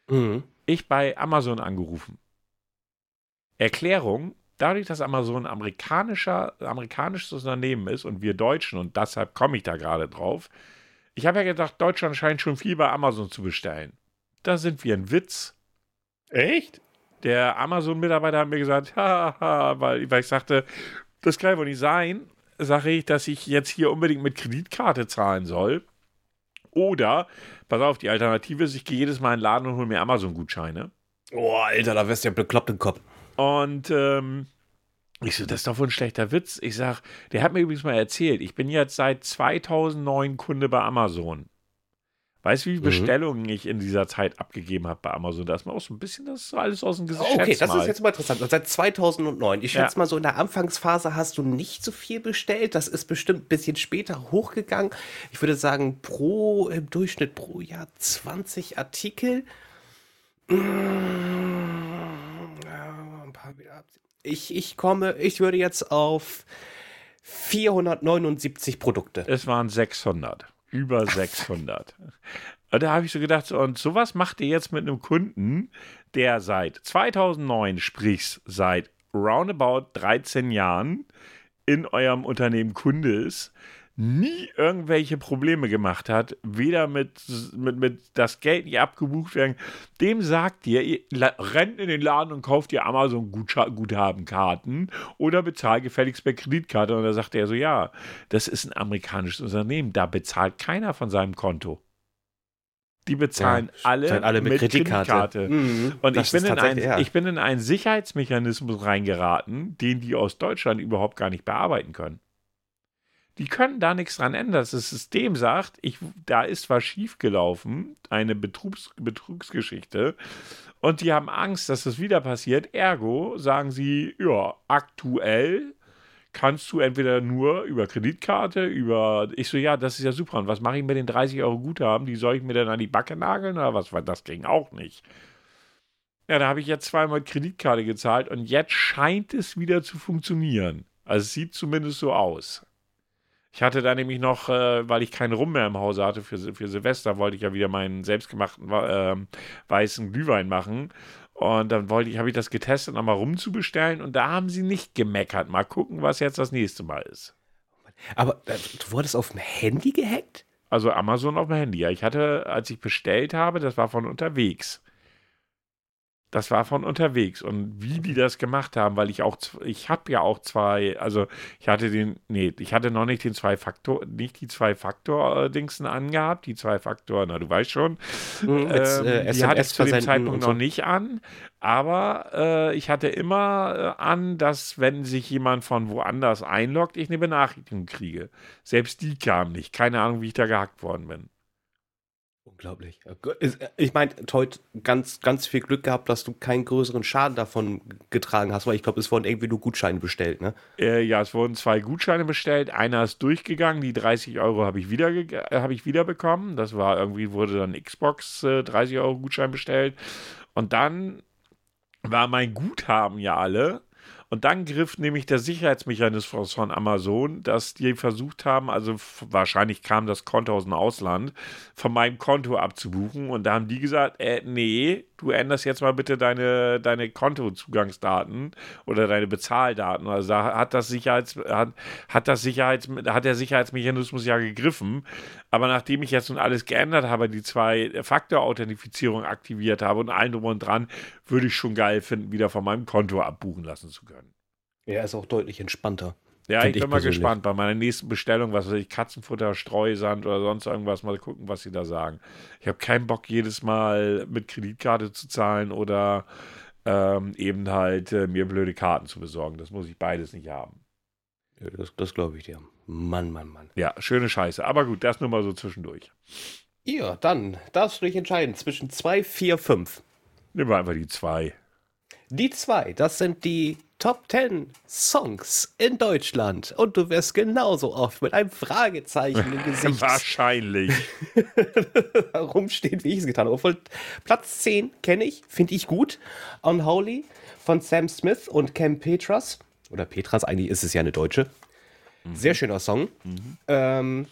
Mhm. Ich bei Amazon angerufen. Erklärung, dadurch, dass Amazon ein amerikanischer, amerikanisches Unternehmen ist und wir Deutschen, und deshalb komme ich da gerade drauf, ich habe ja gedacht, Deutschland scheint schon viel bei Amazon zu bestellen. Da sind wir ein Witz. Echt? Der Amazon-Mitarbeiter hat mir gesagt, haha, weil, weil ich sagte, das kann wohl nicht sein, sage ich, dass ich jetzt hier unbedingt mit Kreditkarte zahlen soll. Oder, pass auf, die Alternative ist, ich gehe jedes Mal in den Laden und hole mir Amazon-Gutscheine. Oh, Alter, da wärst du ja bekloppt im Kopf. Und ähm, ich so, das ist doch wohl ein schlechter Witz. Ich sag, der hat mir übrigens mal erzählt, ich bin jetzt seit 2009 Kunde bei Amazon. Weißt du, wie viele mhm. Bestellungen ich in dieser Zeit abgegeben habe bei Amazon? Da ist mir auch so ein bisschen das alles aus dem Gesicht. Okay, das mal. ist jetzt mal interessant. Und seit 2009. Ich schätze ja. mal so, in der Anfangsphase hast du nicht so viel bestellt. Das ist bestimmt ein bisschen später hochgegangen. Ich würde sagen, pro, im Durchschnitt pro Jahr 20 Artikel. Ich, ich komme, ich würde jetzt auf 479 Produkte. Es waren 600. Über 600. Und da habe ich so gedacht, und sowas macht ihr jetzt mit einem Kunden, der seit 2009, sprich seit roundabout 13 Jahren in eurem Unternehmen Kunde ist, nie irgendwelche Probleme gemacht hat, weder mit, mit, mit das Geld nicht abgebucht werden, dem sagt ihr, ihr rennt in den Laden und kauft ihr Amazon-Guthabenkarten oder bezahlt gefälligst per Kreditkarte. Und da sagt er so, ja, das ist ein amerikanisches Unternehmen, da bezahlt keiner von seinem Konto. Die bezahlen ja, alle, alle, mit, mit Kreditkarte. Kreditkarte. Mhm, und ich bin, in ein, ja. ich bin in einen Sicherheitsmechanismus reingeraten, den die aus Deutschland überhaupt gar nicht bearbeiten können. Die können da nichts dran ändern. Das System sagt, ich, da ist was schiefgelaufen, eine Betrugs, Betrugsgeschichte. Und die haben Angst, dass das wieder passiert. Ergo sagen sie, ja, aktuell kannst du entweder nur über Kreditkarte, über. Ich so, ja, das ist ja super. Und was mache ich mit den 30 Euro Guthaben? Die soll ich mir dann an die Backe nageln oder was? Weil das ging auch nicht. Ja, da habe ich jetzt zweimal Kreditkarte gezahlt und jetzt scheint es wieder zu funktionieren. Also es sieht zumindest so aus. Ich hatte da nämlich noch, äh, weil ich keinen Rum mehr im Hause hatte für, für Silvester, wollte ich ja wieder meinen selbstgemachten äh, weißen Glühwein machen. Und dann wollte ich, habe ich das getestet, nochmal rumzubestellen und da haben sie nicht gemeckert. Mal gucken, was jetzt das nächste Mal ist. Aber äh, du wurdest auf dem Handy gehackt? Also Amazon auf dem Handy, ja. Ich hatte, als ich bestellt habe, das war von unterwegs. Das war von unterwegs. Und wie die das gemacht haben, weil ich auch, ich habe ja auch zwei, also ich hatte den, nee, ich hatte noch nicht den zwei Faktor, nicht die zwei Faktor-Dingsen angehabt, die zwei Faktor, na du weißt schon. Mhm, ähm, äh, die hatte ich zu dem Zeitpunkt so. noch nicht an. Aber äh, ich hatte immer äh, an, dass wenn sich jemand von woanders einloggt, ich eine Benachrichtigung kriege. Selbst die kam nicht. Keine Ahnung, wie ich da gehackt worden bin. Unglaublich. Ich meine, heute ganz, ganz viel Glück gehabt, dass du keinen größeren Schaden davon getragen hast, weil ich glaube, es wurden irgendwie nur Gutscheine bestellt, ne? Äh, ja, es wurden zwei Gutscheine bestellt. Einer ist durchgegangen, die 30 Euro habe ich, wieder, äh, hab ich wieder bekommen. Das war irgendwie, wurde dann Xbox äh, 30 Euro Gutschein bestellt. Und dann war mein Guthaben ja alle und dann griff nämlich der Sicherheitsmechanismus von Amazon, dass die versucht haben, also wahrscheinlich kam das Konto aus dem Ausland, von meinem Konto abzubuchen. Und da haben die gesagt, äh, nee, du änderst jetzt mal bitte deine, deine Kontozugangsdaten oder deine Bezahldaten. Also da hat das Sicherheits, hat, hat das Sicherheits, hat der Sicherheitsmechanismus ja gegriffen. Aber nachdem ich jetzt nun alles geändert habe, die zwei Faktor-Authentifizierung aktiviert habe und allen drum und dran, würde ich schon geil finden, wieder von meinem Konto abbuchen lassen zu können. Ja, ist auch deutlich entspannter. Ja, ich bin ich mal gespannt. Bei meiner nächsten Bestellung, was weiß ich, Katzenfutter, Streusand oder sonst irgendwas, mal gucken, was sie da sagen. Ich habe keinen Bock, jedes Mal mit Kreditkarte zu zahlen oder ähm, eben halt äh, mir blöde Karten zu besorgen. Das muss ich beides nicht haben. Ja, das, das glaube ich dir. Mann, Mann, Mann. Ja, schöne Scheiße. Aber gut, das nur mal so zwischendurch. Ja, dann darfst du dich entscheiden zwischen 2, 4, 5. Nehmen wir einfach die 2. Die 2, das sind die Top 10 Songs in Deutschland. Und du wirst genauso oft mit einem Fragezeichen im Gesicht. Wahrscheinlich. rumstehen, wie ich es getan habe. Obwohl, Platz 10 kenne ich, finde ich gut. Unholy von Sam Smith und Cam Petras. Oder Petras, eigentlich ist es ja eine Deutsche. Mhm. Sehr schöner Song. Mhm. Ähm,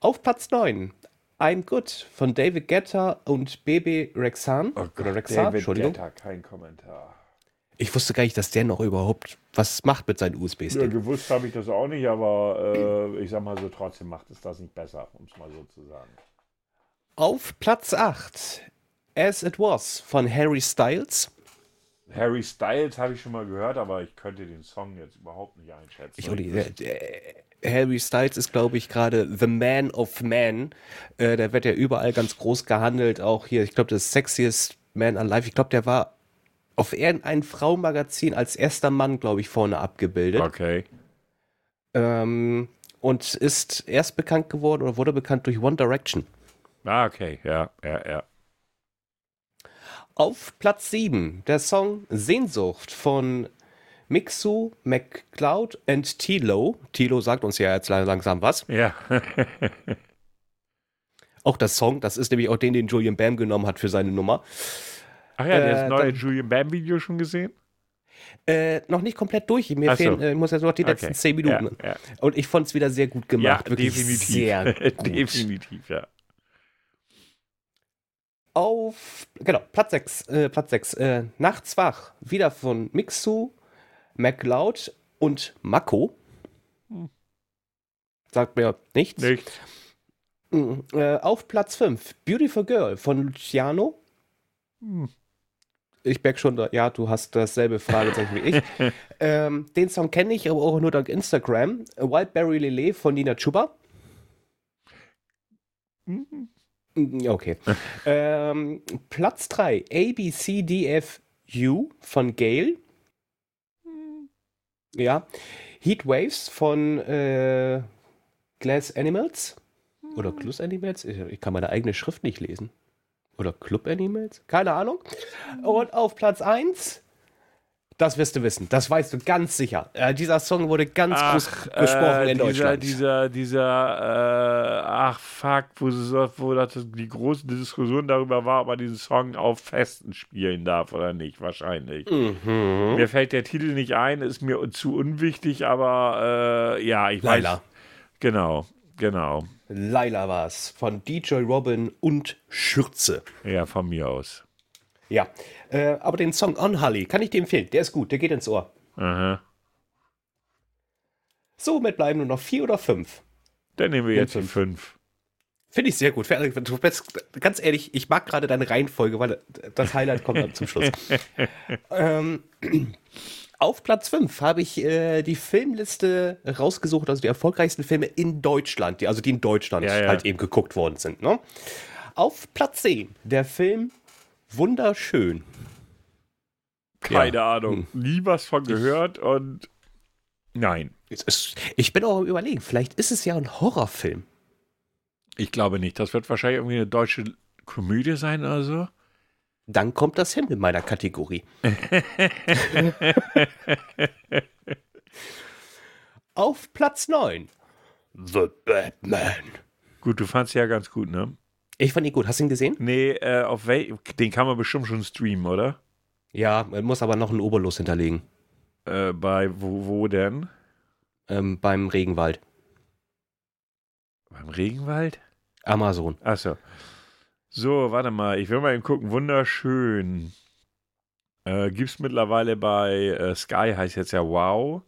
auf Platz 9 I'm Good von David Guetta und Baby Rexhan. Oh Gott, Oder Rexhan, David Entschuldigung. Guetta, kein Kommentar. Ich wusste gar nicht, dass der noch überhaupt was macht mit seinen USB-Sticks. Ja, gewusst habe ich das auch nicht, aber äh, ich sag mal so, trotzdem macht es das nicht besser, um es mal so zu sagen. Auf Platz 8 As It Was von Harry Styles. Harry Styles habe ich schon mal gehört, aber ich könnte den Song jetzt überhaupt nicht einschätzen. Ich, ich Harry Styles ist, glaube ich, gerade The Man of Man. Äh, der wird ja überall ganz groß gehandelt. Auch hier, ich glaube, das Sexiest Man Alive. Ich glaube, der war auf irgendein Frauenmagazin als erster Mann, glaube ich, vorne abgebildet. Okay. Ähm, und ist erst bekannt geworden oder wurde bekannt durch One Direction. Ah, okay, ja, ja, ja. Auf Platz 7 der Song Sehnsucht von Mixu, McCloud und Tilo. Tilo sagt uns ja jetzt langsam was. Ja. auch das Song, das ist nämlich auch den, den Julian Bam genommen hat für seine Nummer. Ach ja, äh, das neue Julian Bam Video schon gesehen? Äh, noch nicht komplett durch. Mir Ach so. fehlen, äh, ich muss ja nur noch die letzten Okay. zehn Minuten. Ja, ja. Und ich fand es wieder sehr gut gemacht. Wirklich definitiv. sehr gut. definitiv, ja. Auf, genau, Platz 6, äh, Platz 6, äh, Nachts wach, wieder von Mixu, MacLeod und Mako. Sagt mir nichts. Nicht. Mm, Äh, auf Platz 5, Beautiful Girl von Luciano. Hm. Ich merke schon, da- ja, du hast dasselbe Fragezeichen wie ich. ähm, den Song kenne ich, aber auch nur dank Instagram. Wildberry Lele von Nina Chuba. Mhm. Okay. ähm, Platz 3, ABCDFU von Gail. Ja. Heatwaves von äh, Glass Animals. Oder Clus Animals? Ich, ich kann meine eigene Schrift nicht lesen. Oder Club Animals? Keine Ahnung. Und auf Platz 1, das wirst du wissen, das weißt du ganz sicher. Äh, dieser Song wurde ganz groß gesprochen äh, in dieser, Deutschland. Dieser, dieser, äh, ach fuck, wo, wo das, die große Diskussion darüber war, ob man diesen Song auf Festen spielen darf oder nicht, wahrscheinlich. Mhm. Mir fällt der Titel nicht ein, ist mir zu unwichtig, aber äh, ja, ich weiß. Laila. Genau, genau. Laila war es. Von DJ Robin und Schürze. Ja, von mir aus. Ja. Äh, aber den Song On Holly kann ich dir empfehlen. Der ist gut, der geht ins Ohr. Aha. Somit bleiben nur noch vier oder fünf. Dann nehmen wir Nimm jetzt die fünf. Finde ich sehr gut. Ganz ehrlich, ich mag gerade deine Reihenfolge, weil das Highlight kommt dann zum Schluss. ähm, auf Platz 5 habe ich äh, die Filmliste rausgesucht, also die erfolgreichsten Filme in Deutschland, die, also die in Deutschland Ja, ja. halt eben geguckt worden sind. Ne? Auf Platz 10 der Film Wunderschön. Keine Ja. Ahnung. Nie was von gehört und nein. Ist, ich bin auch am überlegen, vielleicht ist es ja ein Horrorfilm. Ich glaube nicht. Das wird wahrscheinlich irgendwie eine deutsche Komödie sein oder so. Dann kommt das hin in meiner Kategorie. Auf Platz 9. The Batman. Gut, du fandst ja ganz gut, ne? Ich fand ihn gut. Hast du ihn gesehen? Nee, äh, auf wel den kann man bestimmt schon streamen, oder? Ja, man muss aber noch einen Oberlos hinterlegen. Äh, bei wo, wo denn? Ähm, beim Regenwald. Beim Regenwald? Amazon. Achso. So, warte mal. Ich will mal eben gucken. Wunderschön. Äh, gibt's mittlerweile bei äh, Sky, heißt jetzt ja Wow.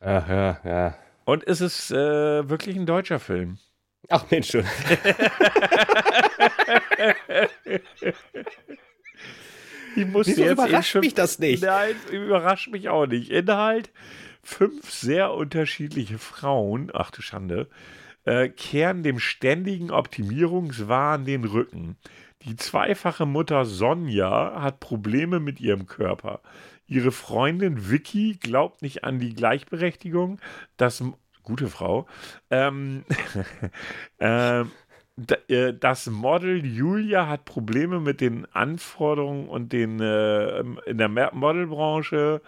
Ach ja, ja. Und ist es äh, wirklich ein deutscher Film? Ach Mensch, schon. Ich muss Wieso überrascht mich das nicht? Nein, überrascht mich auch nicht. Inhalt: Fünf sehr unterschiedliche Frauen, ach du Schande, äh, kehren dem ständigen Optimierungswahn den Rücken. Die zweifache Mutter Sonja hat Probleme mit ihrem Körper. Ihre Freundin Vicky glaubt nicht an die Gleichberechtigung. Das gute Frau. Ähm, ähm, äh, Das Model Julia hat Probleme mit den Anforderungen und den äh, in der Modelbranche.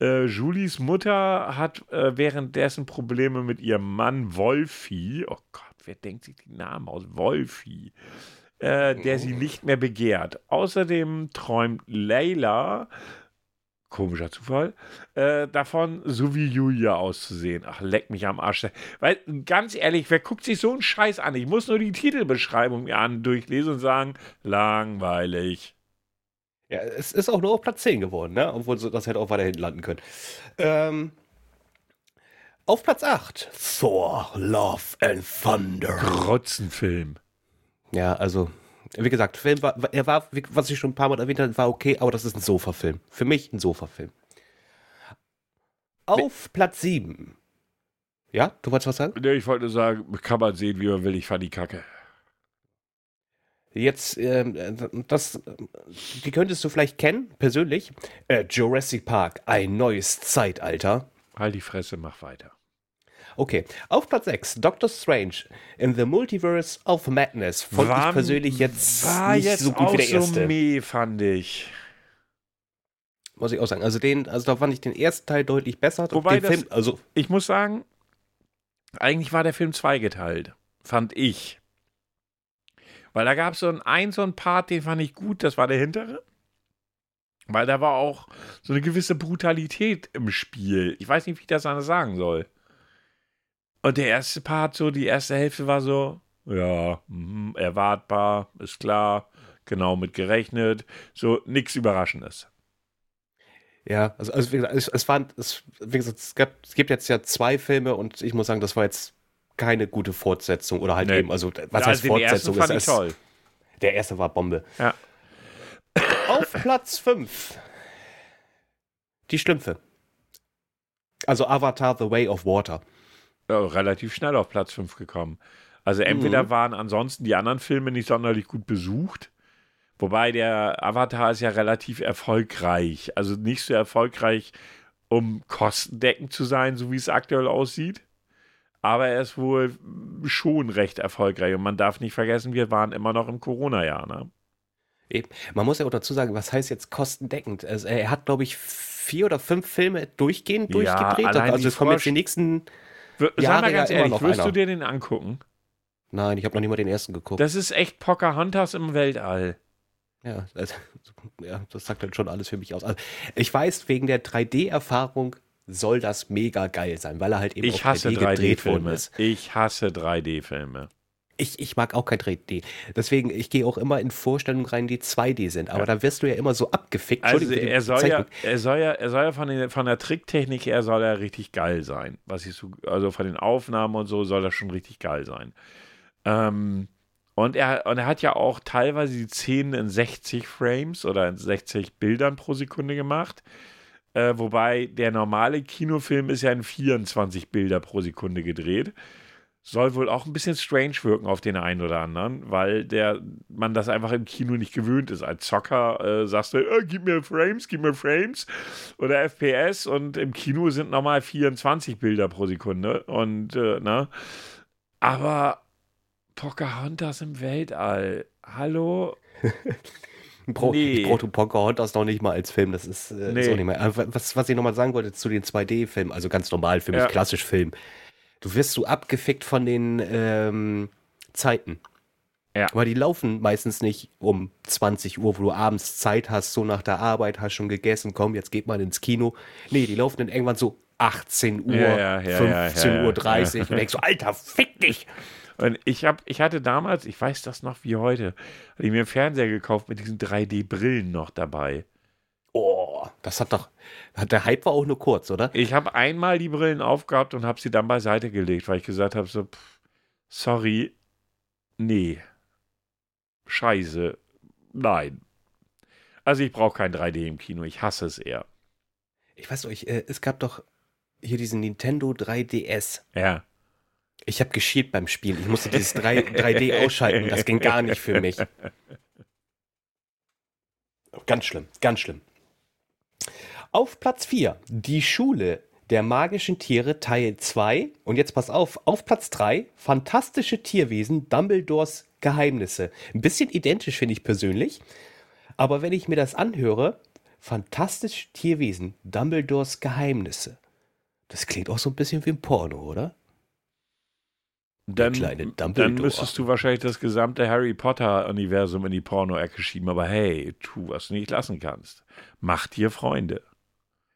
Äh, Julies Mutter hat äh, währenddessen Probleme mit ihrem Mann Wolfi. Oh Gott, wer denkt sich die Namen aus? Wolfi. Äh, der sie nicht mehr begehrt. Außerdem träumt Leila, komischer Zufall, äh, davon, so wie Julia auszusehen. Ach, leck mich am Arsch. Weil, ganz ehrlich, wer guckt sich so einen Scheiß an? Ich muss nur die Titelbeschreibung mir an durchlesen und sagen, langweilig. Ja, es ist auch nur auf Platz 10 geworden, ne? Obwohl das hätte auch weiterhin landen können. Ähm, auf Platz 8. Thor, Love and Thunder. Grotzenfilm. Ja, also, wie gesagt, Film war, er war, was ich schon ein paar Mal erwähnt habe, war okay, aber das ist ein Sofa-Film. Für mich ein Sofa-Film. Auf Platz 7. Ja, du wolltest was sagen? Nee, ich wollte nur sagen, kann man sehen, wie man will, ich fand die Kacke. Jetzt, ähm, das, die könntest du vielleicht kennen, persönlich. Äh, Jurassic Park, ein neues Zeitalter. Halt die Fresse, mach weiter. Okay, auf Platz 6, Doctor Strange in the Multiverse of Madness. Fand War- ich persönlich jetzt nicht jetzt so gut wie der so erste. meh, fand ich. muss ich auch sagen. Also den, also da fand ich den ersten Teil deutlich besser. Wobei das- Film, also Ich muss sagen, eigentlich war der Film zweigeteilt. Fand ich. Weil da gab es so einen, einen so einen Part, den fand ich gut, das war der hintere. Weil da war auch so eine gewisse Brutalität im Spiel. Ich weiß nicht, wie ich das anders sagen soll. Und der erste Part, so die erste Hälfte war so, ja, mh, erwartbar, ist klar, genau mit gerechnet, so nichts Überraschendes. Ja, also, also wie gesagt, es, es waren, es, wie gesagt, es, gab, es gibt jetzt ja zwei Filme und ich muss sagen, das war jetzt keine gute Fortsetzung oder halt Nee. eben, also was Ja, heißt ersten Fortsetzung? fand ich Es- toll. Der erste war Bombe. Ja. Auf Platz 5. Die Schlümpfe. Also Avatar The Way of Water. Ja, relativ schnell auf Platz 5 gekommen. Also entweder Mhm. waren ansonsten die anderen Filme nicht sonderlich gut besucht, wobei der Avatar ist ja relativ erfolgreich. Also nicht so erfolgreich, um kostendeckend zu sein, so wie es aktuell aussieht. Aber er ist wohl schon recht erfolgreich. Und man darf nicht vergessen, wir waren immer noch im Corona-Jahr. Ne? Eben. Man muss ja auch dazu sagen, was heißt jetzt kostendeckend? Also er hat, glaube ich, vier oder fünf Filme durchgehend Ja, durchgedreht. also kommen jetzt die nächsten. Sag mal ganz ehrlich, noch wirst du einer. dir den angucken? Nein, ich habe noch nicht mal den ersten geguckt. Das ist echt Pocahontas im Weltall. ja, also, ja, das sagt dann schon alles für mich aus. Also, ich weiß, wegen der 3D-Erfahrung soll das mega geil sein, weil er halt eben Ich auf hasse 3D gedreht worden 3D-Filme. ist. Ich hasse 3D-Filme. Ich, ich mag auch kein 3D. Deswegen, ich gehe auch immer in Vorstellungen rein, die 2D sind. Aber Ja. da wirst du ja immer so abgefickt. Also er soll, ja, er soll ja, er soll ja von, den, von der Tricktechnik her soll er richtig geil sein. Was ich so, also von den Aufnahmen und so soll das schon richtig geil sein. Ähm, und er, und er hat ja auch teilweise die Szenen in 60 Frames oder in 60 Bildern pro Sekunde gemacht. Äh, wobei der normale Kinofilm ist ja in 24 Bilder pro Sekunde gedreht. Soll wohl auch ein bisschen strange wirken auf den einen oder anderen, weil der, man das einfach im Kino nicht gewöhnt ist. Als Zocker äh, sagst du, äh, gib mir Frames, gib mir Frames oder FPS und im Kino sind nochmal 24 Bilder pro Sekunde. Und, äh, ne? Aber Pocahontas im Weltall. Hallo? Bro, Nee. Ich brauche Pocahontas noch nicht mal als Film. Das ist, äh, Nee. ist auch nicht mehr. Aber Was, was ich nochmal sagen wollte zu den 2D-Filmen, also ganz normal für mich, Ja. klassisch Film. Du wirst so abgefickt von den ähm, Zeiten. Ja. Aber die laufen meistens nicht um 20 Uhr, wo du abends Zeit hast, so nach der Arbeit, hast schon gegessen, komm, jetzt geht mal ins Kino. Nee, die laufen dann irgendwann so 18 Uhr, Ja, ja, ja, ja, 15 ja, Uhr 30 und denkst so, Alter, fick dich! Und ich, hab, ich hatte damals, ich weiß das noch wie heute, hatte ich mir einen Fernseher gekauft mit diesen 3D-Brillen noch dabei. Oh, das hat doch, der Hype war auch nur kurz, oder? Ich habe einmal die Brillen aufgehabt und habe sie dann beiseite gelegt, weil ich gesagt habe, so, pff, sorry, nee, scheiße, nein. Also ich brauche kein 3D im Kino, ich hasse es eher. Ich weiß nicht, äh, es gab doch hier diesen Nintendo 3DS. Ja. Ich habe geschielt beim Spielen. Ich musste dieses 3, 3D ausschalten. Das ging gar nicht für mich. Ganz schlimm, ganz schlimm. Auf Platz 4, die Schule der magischen Tiere Teil 2. Und jetzt pass auf, auf Platz 3, fantastische Tierwesen, Dumbledores Geheimnisse. Ein bisschen identisch finde ich persönlich. Aber wenn ich mir das anhöre, fantastische Tierwesen, Dumbledores Geheimnisse. Das klingt auch so ein bisschen wie ein Porno, oder? Dann, kleine dann müsstest du wahrscheinlich das gesamte Harry Potter-Universum in die Porno-Ecke schieben, aber hey, tu, was du nicht lassen kannst. Mach dir Freunde.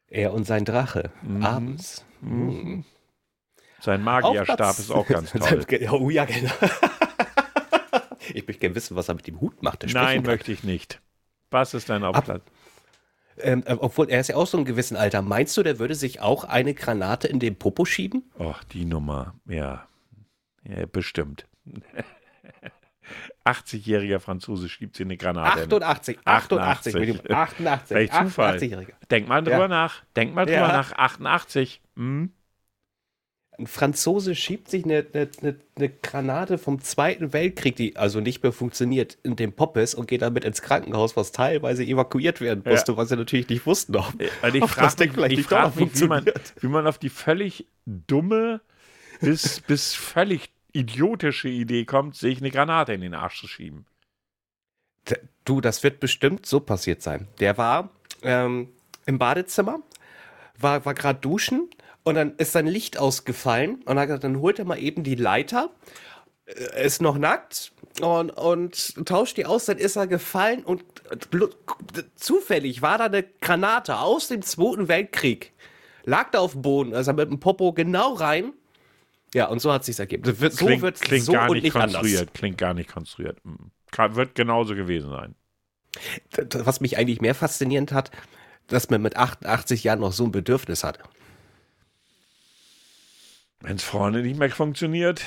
Er und sein Drache. Mhm. Abends. Mhm. Sein Auf Magierstab ist auch ganz toll. oh ja, genau. ich möchte gerne wissen, was er mit dem Hut macht. Nein, kann. möchte ich nicht. Was ist dein Aufplatz? Ähm, äh, obwohl, er ist ja auch so ein gewissen Alter. Meinst du, der würde sich auch eine Granate in den Popo schieben? Och, die Nummer, ja. ja bestimmt. 80-jähriger Franzose schiebt sie eine Granate. in. 88, 88, 88. mit dem 88, Welch Zufall. 88-Jähriger. Denk mal drüber Ja. nach. Denk mal drüber Ja. nach. 88. Hm? Ein Franzose schiebt sich eine, eine, eine, Granate vom Zweiten Weltkrieg, die also nicht mehr funktioniert, in den Poppes und geht damit ins Krankenhaus, was teilweise evakuiert werden Ja. musste, was sie natürlich nicht wussten. Ob, Und ich ob frage mich, vielleicht ich frag mich wie, man, wie man auf die völlig dumme bis, bis völlig idiotische Idee kommt, sich eine Granate in den Arsch zu schieben. Du, das wird bestimmt so passiert sein. Der war ähm, im Badezimmer, war, war gerade duschen und dann ist sein Licht ausgefallen und hat dann holt er mal eben die Leiter äh, ist noch nackt und, und tauscht die aus, dann ist er gefallen und zufällig war da eine Granate aus dem Zweiten Weltkrieg. Lag da auf dem Boden, also mit dem Popo genau rein. Ja, und so hat es sich ergeben. So klingt, wird klingt so gar nicht nicht konstruiert. anders. Klingt gar nicht konstruiert. Hm. Kann, wird genauso gewesen sein. Das, Was mich eigentlich mehr faszinierend hat, dass man mit 88 Jahren noch so ein Bedürfnis hat. Wenn es vorne nicht mehr funktioniert,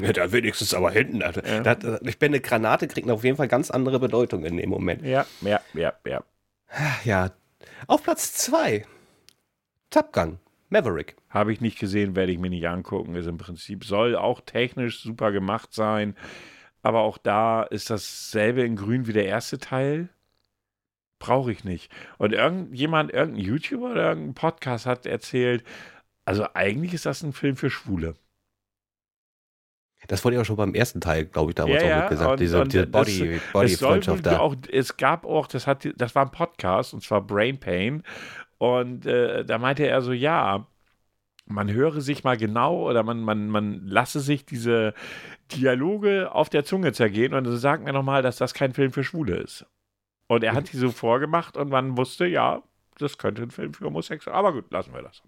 Ja, da wenigstens aber hinten. Also, da, da, ich bin eine Granate, kriegt auf jeden Fall ganz andere Bedeutung in dem Moment. ja, ja, ja, ja. Ja, auf Platz 2. Top Gun, Maverick. Habe ich nicht gesehen, werde ich mir nicht angucken. Ist im Prinzip, soll auch technisch super gemacht sein. Aber auch da ist dasselbe in grün wie der erste Teil. Brauche ich nicht. Und irgendjemand, irgendein YouTuber oder irgendein Podcast hat erzählt, also eigentlich ist das ein Film für Schwule. Das wurde ja schon beim ersten Teil, glaube ich, damals Ja, auch ja, mitgesagt. und- diese und diese das- Body, Es, da. auch, es gab auch, das, hat, das war ein Podcast, und zwar Brain Pain. Und äh, da meinte er so, ja, man höre sich mal genau oder man, man, man lasse sich diese Dialoge auf der Zunge zergehen und dann sagt mir nochmal, dass das kein Film für Schwule ist. Und er hat die so vorgemacht und man wusste, ja, das könnte ein Film für Homosexuelle. Aber gut, lassen wir das.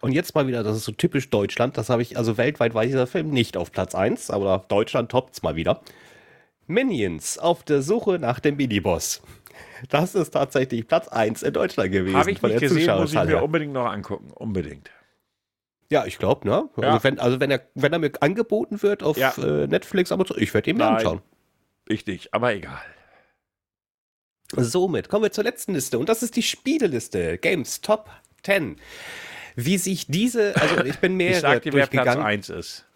Und jetzt mal wieder, das ist so typisch Deutschland. Das habe ich, also weltweit war dieser Film nicht auf Platz 1, aber Deutschland toppt's mal wieder. Minions auf der Suche nach dem Miniboss. Das ist tatsächlich Platz 1 in Deutschland gewesen. Habe ich nicht gesehen, muss ich mir unbedingt noch angucken. Unbedingt. Ja, ich glaube, ne? Ja. Also, wenn, also wenn, er, wenn er mir angeboten wird auf Ja. äh, Netflix, aber ich werde ihn mir anschauen. Ich nicht, aber egal. Somit kommen wir zur letzten Liste und das ist die Spieleliste. Games Top 10. Wie sich diese, also ich bin Ich mehrere sag dir, wer Platz durchgegangen. 1 ist.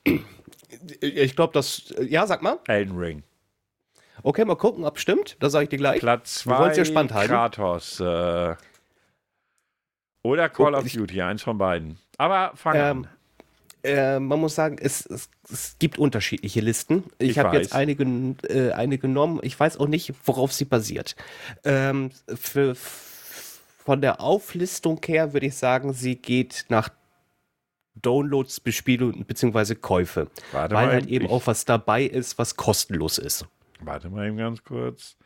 Ich glaube, das, ja, sag mal. Elden Ring. Okay, mal gucken, ob stimmt. Das sage ich dir gleich. Platz Wir wollen's 2 ja spannend halten. Kratos. Äh, oder Call Oh, of ich- Duty, eins von beiden. Aber fang Ähm, an. Äh, man muss sagen, es, es, es gibt unterschiedliche Listen. Ich, Ich habe jetzt einige, äh, eine genommen. Ich weiß auch nicht, worauf sie basiert. Ähm, für, von der Auflistung her würde ich sagen, sie geht nach Downloads, Bespielungen bzw. Käufe. Warte weil mal, halt eben auch was dabei ist, was kostenlos ist. Warte mal eben ganz kurz.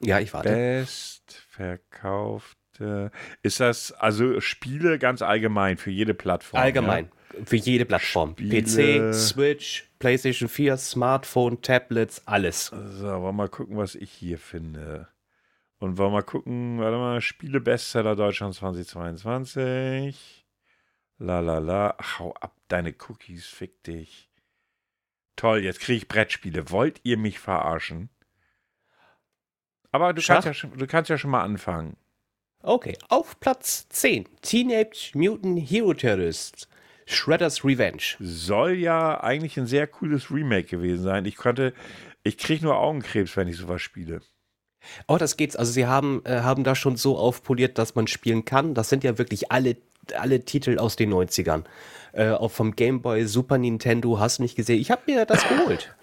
Ja, ich warte. Best verkaufte. Ist das also Spiele ganz allgemein für jede Plattform? Allgemein. Für jede Plattform. Spiele. PC, Switch, PlayStation 4, Smartphone, Tablets, alles. Ja? So, wollen wir mal gucken, was ich hier finde. Und wollen wir mal gucken, warte mal, Spiele Bestseller Deutschland 2022. La la la. Hau ab, deine Cookies, fick dich. Toll, jetzt kriege ich Brettspiele. Wollt ihr mich verarschen? Aber du kannst, ja schon, du kannst ja schon mal anfangen. Okay, auf Platz 10. Teenage Mutant Hero Terrorists. Shredder's Revenge. Soll ja eigentlich ein sehr cooles Remake gewesen sein. Ich konnte, ich kriege nur Augenkrebs, wenn ich sowas spiele. Oh, das geht's. Also sie haben, äh, haben da schon so aufpoliert, dass man spielen kann. Das sind ja wirklich alle, alle Titel aus den 90ern. Äh, auch vom Game Boy, Super Nintendo, hast du nicht gesehen. Ich habe mir das geholt.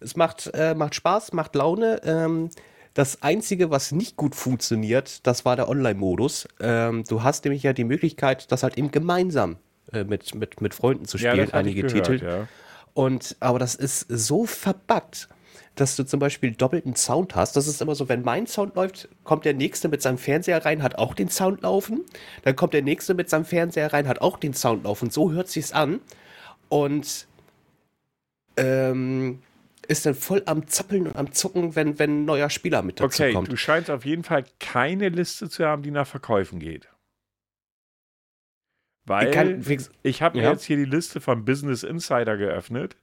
Es macht, äh, macht Spaß, macht Laune. Ähm, das Einzige, was nicht gut funktioniert, das war der Online-Modus. Ähm, du hast nämlich ja die Möglichkeit, das halt eben gemeinsam äh, mit, mit, mit Freunden zu spielen, ich einige gehört, Titel. Ja. Und, aber das ist so verbuggt, dass du zum Beispiel doppelten Sound hast. Das ist immer so, wenn mein Sound läuft, kommt der nächste mit seinem Fernseher rein, hat auch den Sound laufen. Dann kommt der nächste mit seinem Fernseher rein, hat auch den Sound laufen. So hört sich's an. Und ähm, ist dann voll am Zappeln und am Zucken, wenn, wenn ein neuer Spieler mit dazu Okay, kommt. du scheinst auf jeden Fall keine Liste zu haben, die nach Verkäufen geht. Weil Ich ich habe mir Ja. jetzt hier die Liste von Business Insider geöffnet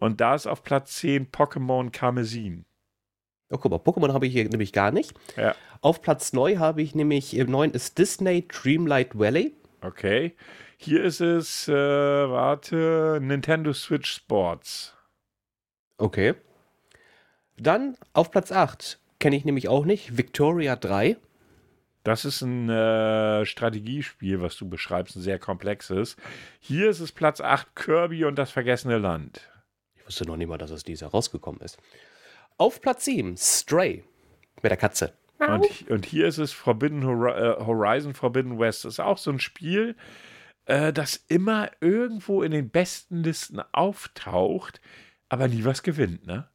und da ist auf Platz 10 Pokémon Karmesin. oh, guck mal, Pokémon habe ich hier nämlich gar nicht. Ja. Auf Platz 9 habe ich nämlich, im 9 ist Disney Dreamlight Valley. Okay. Hier ist es, äh, warte, Nintendo Switch Sports. Okay. Dann auf Platz 8 kenne ich nämlich auch nicht. Victoria 3. Das ist ein äh, Strategiespiel, was du beschreibst, ein sehr komplexes. Hier ist es Platz 8, Kirby und das vergessene Land. Ich wusste noch nicht mal, dass es dieses Jahr rausgekommen ist. Auf Platz 7 Stray. Mit der Katze. Und, und hier ist es Forbidden Hor äh, Horizon Forbidden West. Das ist auch so ein Spiel. äh, das immer irgendwo in den besten Listen auftaucht, aber nie was gewinnt, ne?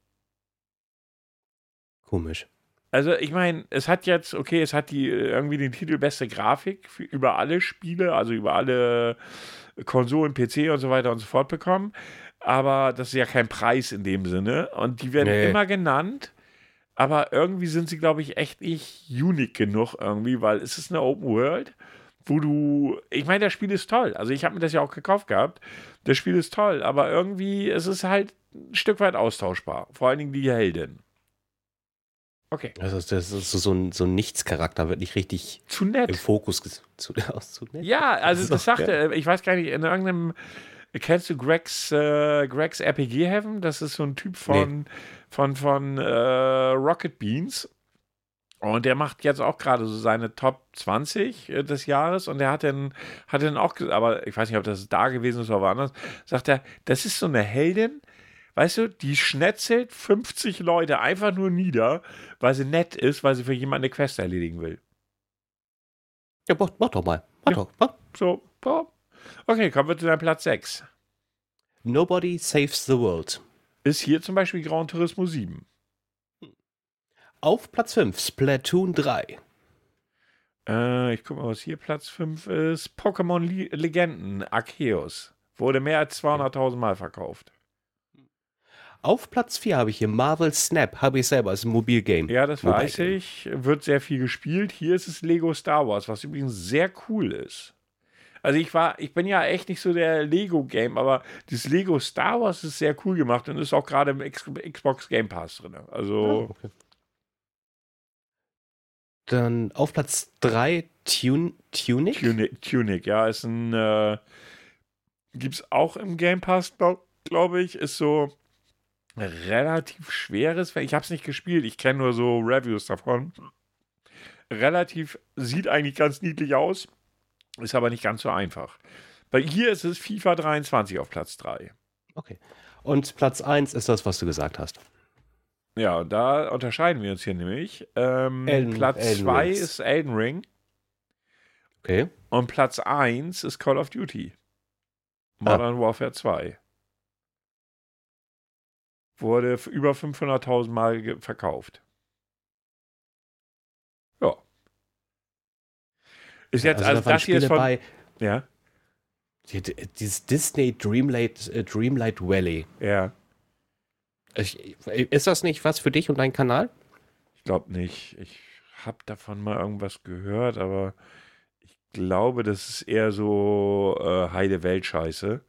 Komisch. Also ich meine, es hat jetzt, okay, es hat die irgendwie den Titel beste Grafik für, über alle Spiele, also über alle Konsolen, PC und so weiter und so fort bekommen. Aber das ist ja kein Preis in dem Sinne. Und die werden Nee. immer genannt. Aber irgendwie sind sie, glaube ich, echt nicht unique genug irgendwie, weil es ist eine Open World, wo du, ich meine, das Spiel ist toll. Also ich habe mir das ja auch gekauft gehabt. Das Spiel ist toll, aber irgendwie es ist halt ein Stück weit austauschbar. Vor allen Dingen die Heldin. Okay. Also das ist so ein, so ein Nichtscharakter, wird nicht richtig Zu im nett. Fokus ges- zu, aus zu nett. Ja, also So, das sagte, ich weiß gar nicht, in irgendeinem, kennst du Gregs, äh, Gregs RPG Heaven? Das ist so ein Typ von, von, von äh, Rocket Beans. Und der macht jetzt auch gerade so seine Top 20 äh, des Jahres und der hat dann, hat dann auch, aber ich weiß nicht, ob das da gewesen ist oder woanders, sagt er, das ist so eine Heldin, weißt du, die schnetzelt 50 Leute einfach nur nieder, weil sie nett ist, weil sie für jemanden eine Quest erledigen will. Ja, mach, mach doch mal. Mach Ja. doch. Mach. So, boah. Okay, kommen wir zu deinem Platz 6. Nobody saves the world. ist hier zum Beispiel Gran Turismo 7. Auf Platz 5 Splatoon 3. Äh, ich guck mal, was hier Platz 5 ist. Pokémon Le Legenden Arceus. Wurde mehr als 200.000 Mal verkauft. Auf Platz 4 habe ich hier Marvel Snap, habe ich selber, ist ein Mobilgame. Ja, das weiß ich. Wird sehr viel gespielt. Hier ist es Lego Star Wars, was übrigens sehr cool ist. Also ich war, ich bin ja echt nicht so der Lego-Game, aber das Lego Star Wars ist sehr cool gemacht und ist auch gerade im X Xbox Game Pass drin. Also Ah, okay. Dann auf Platz 3 Tune, Tunic. Tunic, Tunic, ja, ist ein, äh, gibt's auch im Game Pass, glaube glaub ich, ist so relativ schweres, ich habe es nicht gespielt, ich kenne nur so Reviews davon. Relativ, sieht eigentlich ganz niedlich aus, ist aber nicht ganz so einfach. Bei hier ist es FIFA 23 auf Platz 3. Okay. Und Platz 1 ist das, was du gesagt hast. Ja, und da unterscheiden wir uns hier nämlich. Ähm, Elden- Platz Elden 2 Rings. ist Elden Ring Okay. und Platz 1 ist Call of Duty. Modern Warfare 2. Wurde über 500.000 Mal verkauft. Ja. Ist jetzt, also, da waren das hier ist Spiele von. bei. Ja, Die, dieses Disney Dreamlight, äh, Dreamlight Valley. ja. Ich, ist das nicht was für dich und deinen Kanal? Ich glaube nicht. Ich habe davon mal irgendwas gehört, aber ich glaube, das ist eher so äh, Heide Welt-Scheiße.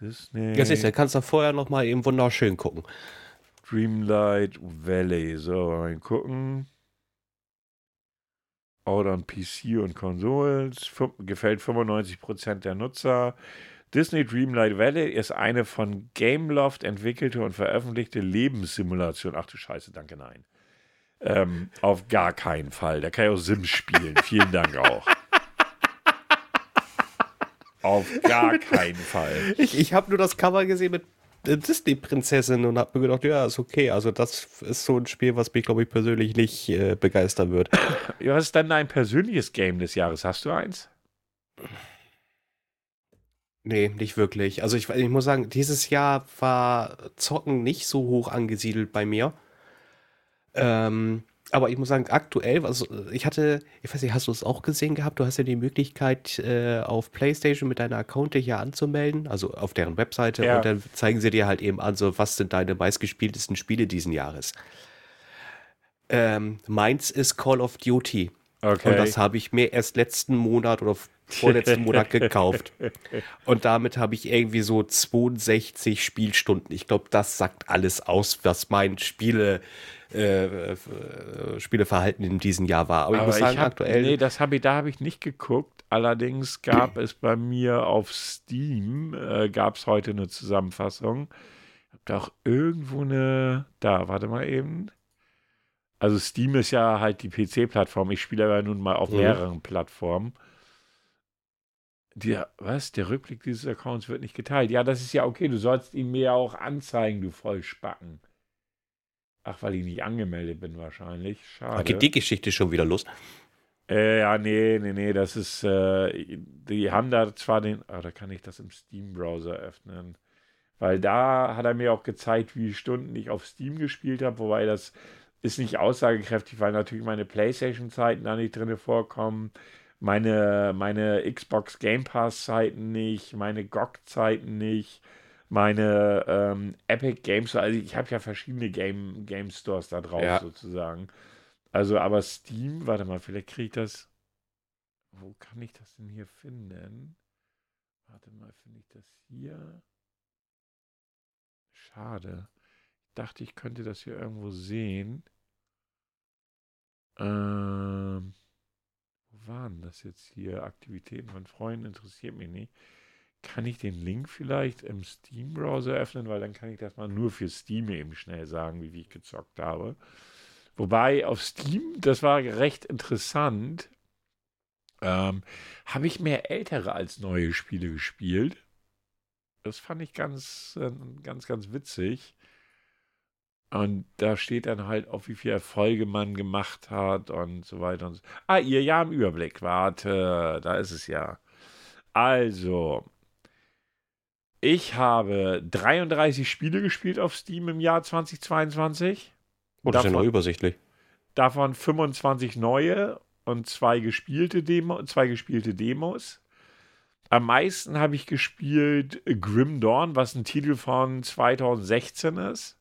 Disney. Ja, siehst du, kannst du vorher noch mal eben wunderschön gucken. Dreamlight Valley. So, mal gucken. Out on PC und Konsoles. Fü- Gefällt 95% der Nutzer. Disney Dreamlight Valley ist eine von Gameloft entwickelte und veröffentlichte Lebenssimulation. Ach du Scheiße, danke, nein. Ähm, auf gar keinen Fall. Da kann ich auch Sims spielen. Vielen Dank auch. auf gar keinen Fall. Ich, ich habe nur das Cover gesehen mit Disney-Prinzessin und habe mir gedacht, ja, ist okay. Also das ist so ein Spiel, was mich, glaube ich, persönlich nicht äh, begeistern wird. Was ist denn dein persönliches Game des Jahres? Hast du eins? Nee, nicht wirklich. Also ich, ich muss sagen, dieses Jahr war Zocken nicht so hoch angesiedelt bei mir. Ähm, aber ich muss sagen, aktuell, also ich hatte, ich weiß nicht, hast du es auch gesehen gehabt? Du hast ja die Möglichkeit, äh, auf PlayStation mit deiner Account hier anzumelden, also auf deren Webseite, Ja. und dann zeigen sie dir halt eben an, so was sind deine meistgespieltesten Spiele diesen Jahres. Ähm, meins ist Call of Duty. Okay. Und das habe ich mir erst letzten Monat oder vorletzten Monat gekauft. Und damit habe ich irgendwie so 62 Spielstunden. Ich glaube, das sagt alles aus, was mein Spiele, äh, äh, Spieleverhalten in diesem Jahr war. Aber, ich muss sagen, hab, aktuell. Nee, das hab ich, da habe ich nicht geguckt. Allerdings gab es bei mir auf Steam, äh, gab es heute eine Zusammenfassung. Ich habe da auch irgendwo eine. Da, warte mal eben. Also Steam ist ja halt die PC-Plattform. Ich spiele aber nun mal auf Mhm. mehreren Plattformen. Der, was? Der Rückblick dieses Accounts wird nicht geteilt. Ja, das ist ja okay. Du sollst ihn mir ja auch anzeigen, du Vollspacken. Ach, weil ich nicht angemeldet bin wahrscheinlich. Da Schade. geht die Geschichte schon wieder los. Äh, ja, nee, nee, nee, das ist, äh, die haben da zwar den, ah, da kann ich das im Steam-Browser öffnen, weil da hat er mir auch gezeigt, wie Stunden ich auf Steam gespielt habe, wobei das ist nicht aussagekräftig, weil natürlich meine Playstation-Zeiten da nicht drin vorkommen, meine, meine Xbox Game Pass-Zeiten nicht, meine GOG-Zeiten nicht, meine ähm, Epic Games, also ich habe ja verschiedene Game, Game Stores da drauf ja. sozusagen. Also, aber Steam, warte mal, vielleicht kriege ich das. Wo kann ich das denn hier finden? Warte mal, finde ich das hier? Schade. Ich dachte, ich könnte das hier irgendwo sehen. Ähm, wo waren das jetzt hier? Aktivitäten von Freunden interessiert mich nicht. Kann ich den Link vielleicht im Steam-Browser öffnen, weil dann kann ich das mal nur für Steam eben schnell sagen, wie ich gezockt habe. Wobei auf Steam, das war recht interessant, ähm, habe ich mehr ältere als neue Spiele gespielt. Das fand ich ganz, äh, ganz, ganz witzig. Und da steht dann halt auch, wie viele Erfolge man gemacht hat und so weiter und so. Ah, ihr ja im Überblick. Warte, da ist es ja. Also, ich habe 33 Spiele gespielt auf Steam im Jahr 2022. Oh, das davon, ist ja noch übersichtlich. Davon 25 neue und zwei gespielte, Demo, zwei gespielte Demos. Am meisten habe ich gespielt Grim Dawn, was ein Titel von 2016 ist.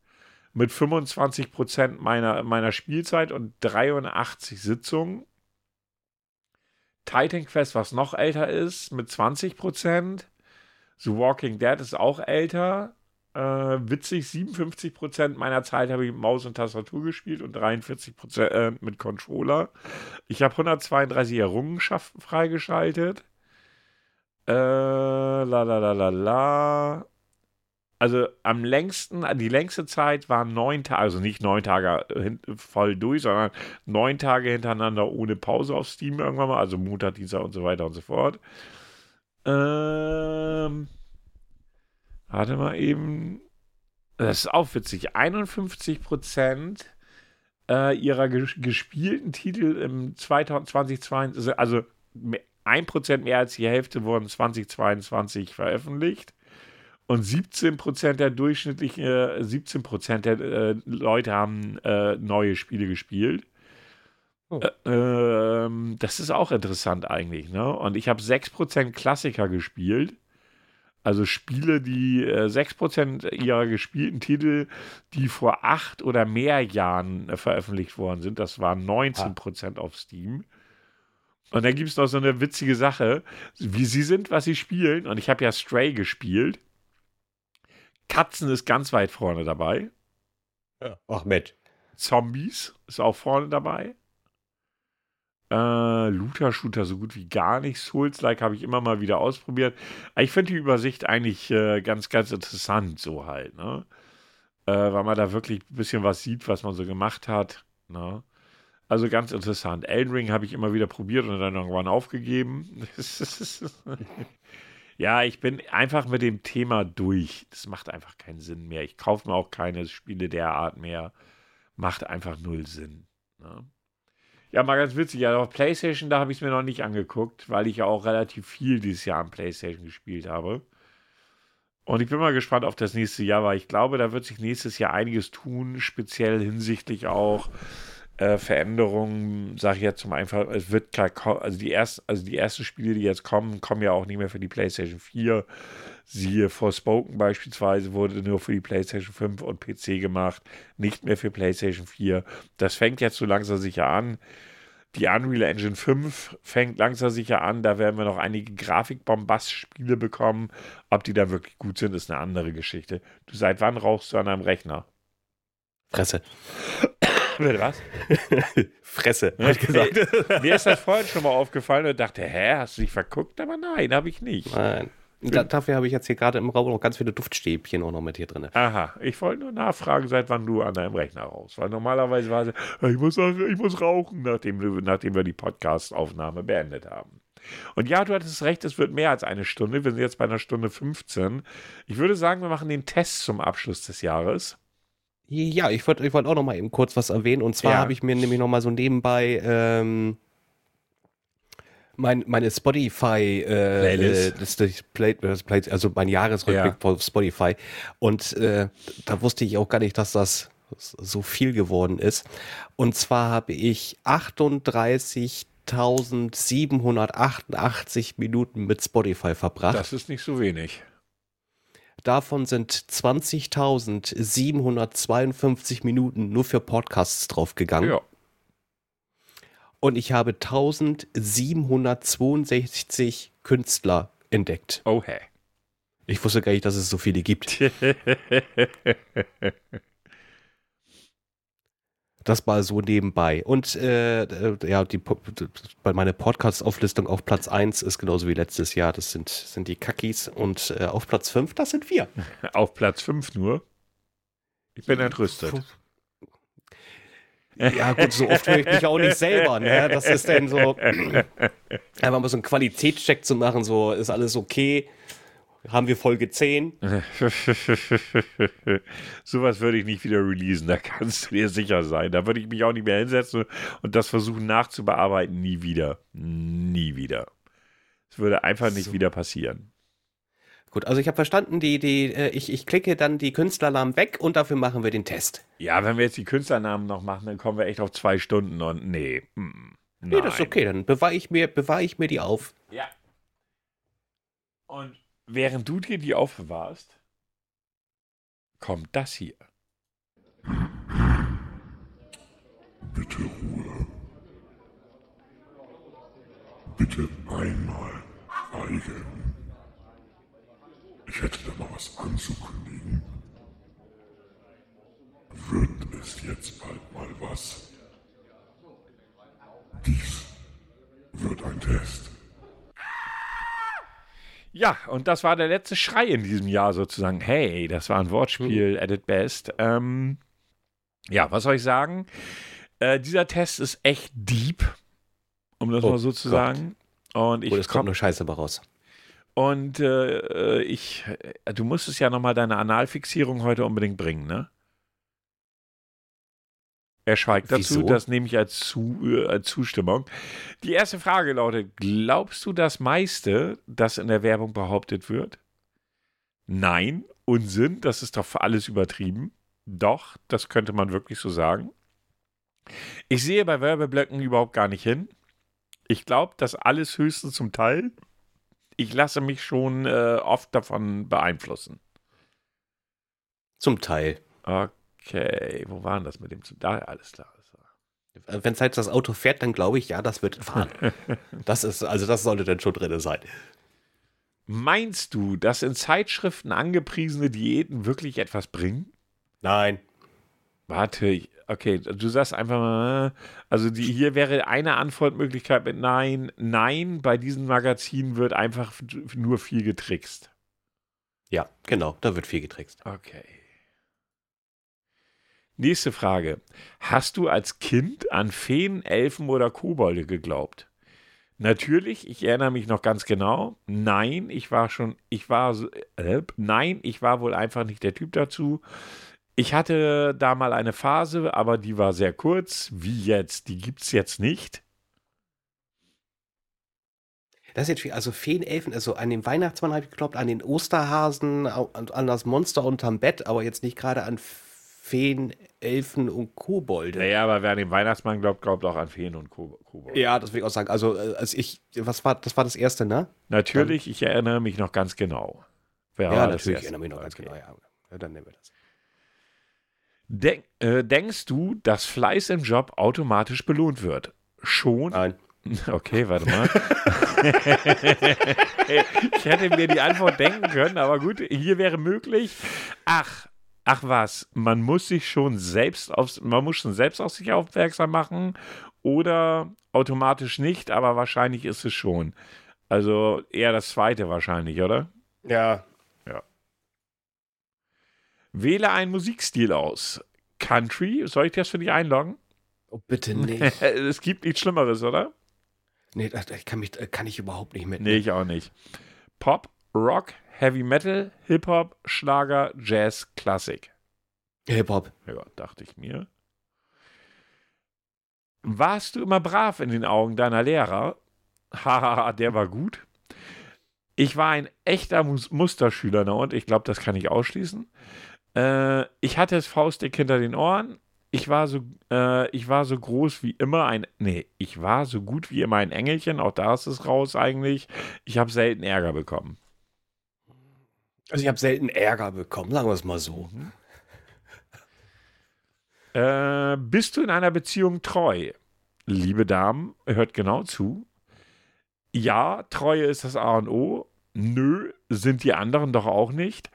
Mit 25% meiner, meiner Spielzeit und 83 Sitzungen. Titan Quest, was noch älter ist, mit 20%. The Walking Dead ist auch älter äh, witzig, 57% meiner Zeit habe ich mit Maus und Tastatur gespielt und 43% äh, mit Controller. Ich habe 132 Errungenschaften freigeschaltet. Äh, la la la la la. Also am längsten, die längste Zeit waren neun Tage, also nicht neun Tage voll durch, sondern neun Tage hintereinander ohne Pause auf Steam irgendwann mal, also Montag, Dienstag und so weiter und so fort. Ähm, Warte mal eben. Das ist auch witzig. 51 Prozent äh, ihrer ges gespielten Titel im 2022, also ein Prozent mehr als die Hälfte wurden 2022 veröffentlicht. Und 17 Prozent der durchschnittlichen, äh, 17 Prozent der äh, Leute haben äh, neue Spiele gespielt. Oh. Äh, ähm, das ist auch interessant eigentlich. Ne? Und ich habe 6 Prozent Klassiker gespielt. Also Spiele, die äh, 6% ihrer gespielten Titel, die vor acht oder mehr Jahren äh, veröffentlicht worden sind, das waren 19% ah. auf Steam. Und dann gibt es noch so eine witzige Sache, wie sie sind, was sie spielen. Und ich habe ja Stray gespielt. Katzen ist ganz weit vorne dabei. Ja. Ach, Matt. Zombies ist auch vorne dabei. Äh, Looter-Shooter so gut wie gar nicht. Souls-like habe ich immer mal wieder ausprobiert. Ich finde die Übersicht eigentlich äh, ganz, ganz interessant, so halt, ne? Äh, weil man da wirklich ein bisschen was sieht, was man so gemacht hat. Ne? Also ganz interessant. Elden Ring habe ich immer wieder probiert und dann irgendwann aufgegeben. ja, ich bin einfach mit dem Thema durch. Das macht einfach keinen Sinn mehr. Ich kaufe mir auch keine Spiele der Art mehr. Macht einfach null Sinn. Ne? Ja, mal ganz witzig. Ja, auf PlayStation, da habe ich es mir noch nicht angeguckt, weil ich ja auch relativ viel dieses Jahr am PlayStation gespielt habe. Und ich bin mal gespannt auf das nächste Jahr, weil ich glaube, da wird sich nächstes Jahr einiges tun, speziell hinsichtlich auch äh, Veränderungen, sage ich jetzt zum einfach, es wird also die ersten, also die ersten Spiele, die jetzt kommen, kommen ja auch nicht mehr für die PlayStation 4. Siehe Forspoken beispielsweise wurde nur für die PlayStation 5 und PC gemacht, nicht mehr für PlayStation 4. Das fängt jetzt so langsam sicher an. Die Unreal Engine 5 fängt langsam sicher an. Da werden wir noch einige Grafikbombast-Spiele bekommen. Ob die da wirklich gut sind, ist eine andere Geschichte. Du seit wann rauchst du an einem Rechner? Fresse. Was? Fresse, habe ich gesagt. Mir ist das vorhin schon mal aufgefallen und dachte, hä, hast du dich verguckt? Aber nein, habe ich nicht. Nein. Da, dafür habe ich jetzt hier gerade im Raum noch ganz viele Duftstäbchen auch noch mit hier drin. Aha, ich wollte nur nachfragen, seit wann du an deinem Rechner raus. Weil normalerweise war es, ich muss, ich muss rauchen, nachdem, nachdem wir die Podcast-Aufnahme beendet haben. Und ja, du hattest recht, es wird mehr als eine Stunde. Wir sind jetzt bei einer Stunde 15. Ich würde sagen, wir machen den Test zum Abschluss des Jahres. Ja, ich wollte ich wollt auch noch mal eben kurz was erwähnen. Und zwar ja. habe ich mir nämlich noch mal so nebenbei ähm, mein, meine Spotify äh, Playlist. Äh, das, das Play, das Play, also mein Jahresrückblick Ja. Spotify. Und äh, da wusste ich auch gar nicht, dass das so viel geworden ist. Und zwar habe ich 38.788 Minuten mit Spotify verbracht. Das ist nicht so wenig. Davon sind 20.752 Minuten nur für Podcasts draufgegangen. Ja. Und ich habe 1762 Künstler entdeckt. Oh, hey. Ich wusste gar nicht, dass es so viele gibt. Das mal so nebenbei. Und äh, äh, ja, die, bei meiner Podcast-Auflistung auf Platz 1 ist genauso wie letztes Jahr. Das sind, sind die Kakis. Und äh, auf Platz 5, das sind wir. Auf Platz 5 nur. Ich bin entrüstet. Ja, gut, so oft höre ich mich auch nicht selber. Ne? Das ist dann so, einfach mal so einen Qualitätscheck zu machen, so ist alles okay. Haben wir Folge 10? Sowas würde ich nicht wieder releasen, da kannst du dir sicher sein. Da würde ich mich auch nicht mehr hinsetzen und das versuchen nachzubearbeiten. Nie wieder. Nie wieder. Es würde einfach nicht So. wieder passieren. Gut, also ich habe verstanden, die, die, äh, ich, ich klicke dann die Künstlernamen weg und dafür machen wir den Test. Ja, wenn wir jetzt die Künstlernamen noch machen, dann kommen wir echt auf zwei Stunden und nee. mm, Nee, das ist okay, dann bewahre ich, mir, bewahre ich mir die auf. Ja. Und während du dir die aufbewahrst, kommt das hier. Bitte Ruhe. Bitte einmal schweigen. Ich hätte da mal was anzukündigen. Wird es jetzt bald mal was? Dies wird ein Test. Ja, und das war der letzte Schrei in diesem Jahr sozusagen. Hey, das war ein Wortspiel at its best. Ähm, ja, was soll ich sagen? Äh, dieser Test ist echt deep, um das Oh mal so zu Gott. sagen. Und ich Oder es kommt komm, nur Scheiße bei raus. und äh, ich, äh, du musstest ja nochmal deine Analfixierung heute unbedingt bringen, ne? Er schweigt dazu, Wieso? das nehme ich als, zu, äh, als Zustimmung. Die erste Frage lautet: Glaubst du das meiste, das in der Werbung behauptet wird? Nein, Unsinn, das ist doch für alles übertrieben. Doch, das könnte man wirklich so sagen. Ich sehe bei Werbeblöcken überhaupt gar nicht hin. Ich glaube, das alles höchstens zum Teil. Ich lasse mich schon äh, oft davon beeinflussen. Zum Teil. Okay, wo waren das mit dem? zu- Da, alles klar. Wenn es halt das Auto fährt, dann glaube ich, ja, das wird fahren. das ist, also das sollte dann schon drin sein. Meinst du, dass in Zeitschriften angepriesene Diäten wirklich etwas bringen? Nein. Warte, okay, du sagst einfach mal, also die, hier wäre eine Antwortmöglichkeit mit Nein. Nein, bei diesen Magazinen wird einfach nur viel getrickst. Ja, genau, da wird viel getrickst. Okay. Nächste Frage. Hast du als Kind an Feen, Elfen oder Kobolde geglaubt? Natürlich, ich erinnere mich noch ganz genau. Nein, ich war schon, ich war, äh, nein, ich war wohl einfach nicht der Typ dazu. Ich hatte da mal eine Phase, aber die war sehr kurz. Wie jetzt? Die gibt's jetzt nicht. Das ist jetzt viel, also Feenelfen, also an den Weihnachtsmann habe ich geglaubt, an den Osterhasen, an das Monster unterm Bett, aber jetzt nicht gerade an Feen, Elfen und Kobolde. Naja, aber wer an den Weihnachtsmann glaubt, glaubt auch an Feen und Ko- Kobolde. Ja, das will ich auch sagen. Also, äh, als ich, was war, das war das erste, ne? Natürlich, ich erinnere mich noch ganz genau. Wer Ja, natürlich, ich erinnere mich noch ganz Okay. genau, ja. ja. Dann nehmen wir das. Denk, äh, denkst du, dass Fleiß im Job automatisch belohnt wird? Schon? Nein. Okay, warte mal. ich hätte mir die Antwort denken können, aber gut, hier wäre möglich. Ach, ach was, man muss sich schon selbst aufs, man muss schon selbst auf sich aufmerksam machen oder automatisch nicht, aber wahrscheinlich ist es schon. Also eher das zweite wahrscheinlich, oder? Ja. Wähle einen Musikstil aus. Country, soll ich das für dich einloggen? Oh, bitte nicht. es gibt nichts Schlimmeres, oder? nee, das, das kann, mich, das kann ich überhaupt nicht mit. Nee, ich auch nicht. Pop, Rock, Heavy Metal, Hip-Hop, Schlager, Jazz, Klassik. Hip-Hop. Ja, dachte ich mir. Warst du immer brav in den Augen deiner Lehrer? Haha, der war gut. Ich war ein echter Mus Musterschüler, ne? und ich glaube, das kann ich ausschließen. Äh, ich hatte das Faustdick hinter den Ohren. Ich war so, äh, ich war so groß wie immer ein, nee, ich war so gut wie immer ein Engelchen. Auch da ist es raus eigentlich. Ich habe selten Ärger bekommen. Also ich habe selten Ärger bekommen, sagen wir es mal so. Äh, bist du in einer Beziehung treu? Liebe Damen, hört genau zu. Ja, Treue ist das A und O. Nö, sind die anderen doch auch nicht.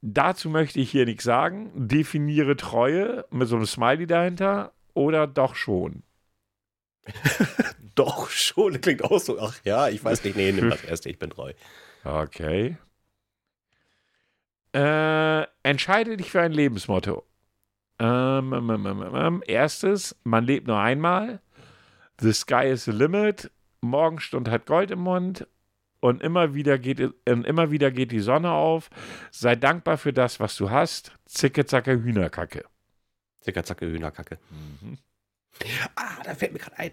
Dazu möchte ich hier nichts sagen. Definiere Treue mit so einem Smiley dahinter oder doch schon. Doch schon, klingt auch so. Ach ja, ich weiß nicht, nee, nimm das erste, ich bin treu. Okay. Äh, entscheide dich für ein Lebensmotto. Ähm, ähm, ähm, ähm, ähm, erstes, man lebt nur einmal. The sky is the limit. Morgenstund hat Gold im Mund. Und immer wieder geht, und immer wieder geht die Sonne auf. Sei dankbar für das, was du hast. Zicke, zacke, Hühnerkacke. Zicke, zacke, Hühnerkacke. Ah, da fällt mir gerade ein.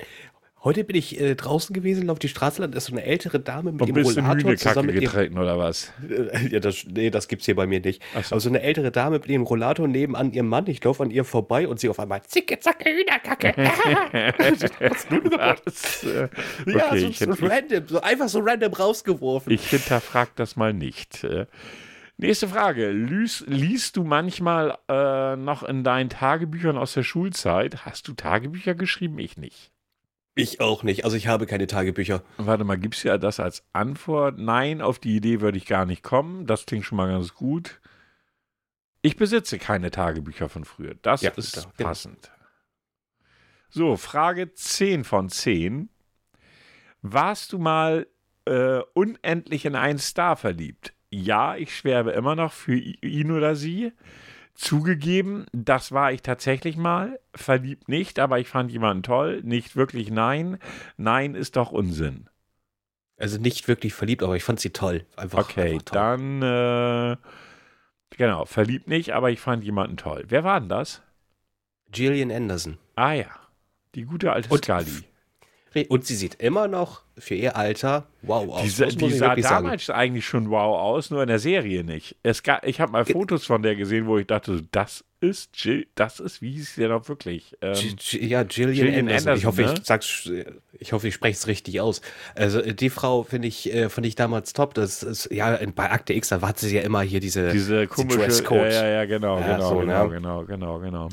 Heute bin ich äh, draußen gewesen, auf die Straße, da ist so eine ältere Dame mit Und dem bist Rollator Hühnerkacke zusammen mit ihrem getreten oder was? Äh, Ja, das, nee, das gibt's hier bei mir nicht. Ach so. Aber so eine ältere Dame mit ihrem Rollator nebenan ihrem Mann. Ich laufe an ihr vorbei und sie auf einmal Zicke, zacke, Hühnerkacke. Was? Äh, ja, okay, so, ich, so ich, random, so einfach so random rausgeworfen. ich hinterfrag das mal nicht. Äh, Nächste Frage. Lies, liest du manchmal äh, noch in deinen Tagebüchern aus der Schulzeit? Hast du Tagebücher geschrieben? Ich nicht. Ich auch nicht. Also ich habe keine Tagebücher. Warte mal, gibt es ja das als Antwort? Nein, auf die Idee würde ich gar nicht kommen. Das klingt schon mal ganz gut. Ich besitze keine Tagebücher von früher. Das Ja, ist da, genau. passend. So, Frage 10 von 10. Warst du mal äh, unendlich in einen Star verliebt? Ja, ich schwärme immer noch für ihn oder sie. Zugegeben, das war ich tatsächlich mal. Verliebt nicht, aber ich fand jemanden toll. Nicht wirklich nein. Nein ist doch Unsinn. Also nicht wirklich verliebt, aber ich fand sie toll. Einfach, Okay, einfach toll. dann, äh, genau, verliebt nicht, aber ich fand jemanden toll. Wer war denn das? Gillian Anderson. Ah ja, die gute alte Und- Scully. Und sie sieht immer noch für ihr Alter wow aus. Die, sa- die sah wirklich sagen. damals eigentlich schon wow aus, nur in der Serie nicht. Es ga, ich habe mal Fotos von der gesehen, wo ich dachte, das ist Jill, das ist, wie hieß sie denn auch wirklich? Ähm, Ja, Gillian, Gillian Anderson. Ich hoffe, Anderson, ne? ich sag's, ich hoffe, ich spreche es richtig aus. Also äh, die Frau finde ich, äh, fand ich damals top. Das ist ja bei Akte X, da hatte sie ja immer hier diese, diese komische, Dresscode. ja, ja, genau, Ja, genau, so, genau, ne? genau, genau, genau.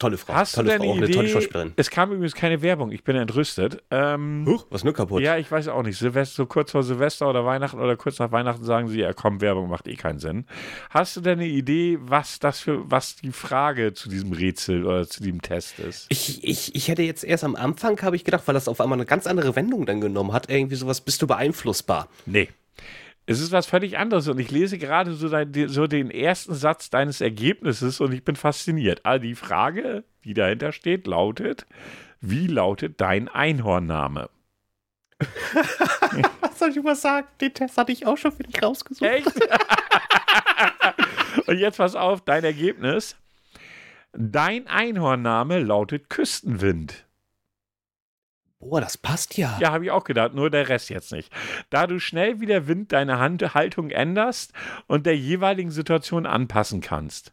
Tolle Frau, Hast du tolle denn Frau, eine eine tolle Idee? Schauspielerin. Es kam übrigens keine Werbung, ich bin entrüstet. Ähm, Huch, was nur kaputt? Ja, ich weiß auch nicht. Silvester, so kurz vor Silvester oder Weihnachten oder kurz nach Weihnachten sagen sie, ja komm, Werbung macht eh keinen Sinn. Hast du denn eine Idee, was das für, was die Frage zu diesem Rätsel oder zu diesem Test ist? Ich, ich, ich hätte jetzt erst am Anfang, habe ich gedacht, weil das auf einmal eine ganz andere Wendung dann genommen hat, irgendwie sowas, bist du beeinflussbar? Nee. Es ist was völlig anderes und ich lese gerade so, dein, so den ersten Satz deines Ergebnisses und ich bin fasziniert. Also die Frage, die dahinter steht, lautet, wie lautet dein Einhornname? Was soll ich mal sagen? Den Test hatte ich auch schon für dich rausgesucht. Echt? Und jetzt pass auf, dein Ergebnis. Dein Einhornname lautet Küstenwind. Boah, das passt ja. Ja, habe ich auch gedacht, nur der Rest jetzt nicht. Da du schnell wie der Wind deine Hand Haltung änderst und der jeweiligen Situation anpassen kannst.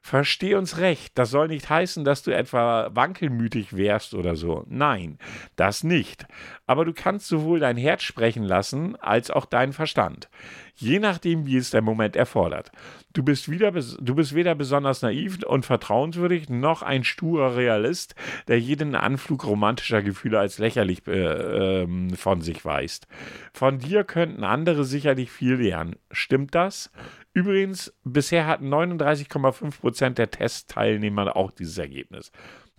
Versteh uns recht, das soll nicht heißen, dass du etwa wankelmütig wärst oder so. Nein, das nicht. Aber du kannst sowohl dein Herz sprechen lassen, als auch deinen Verstand. Je nachdem, wie es der Moment erfordert. Du bist, wieder, du bist weder besonders naiv und vertrauenswürdig, noch ein sturer Realist, der jeden Anflug romantischer Gefühle als lächerlich äh, ähm, von sich weist. Von dir könnten andere sicherlich viel lernen. Stimmt das? Übrigens, bisher hatten 39,5% der Testteilnehmer auch dieses Ergebnis.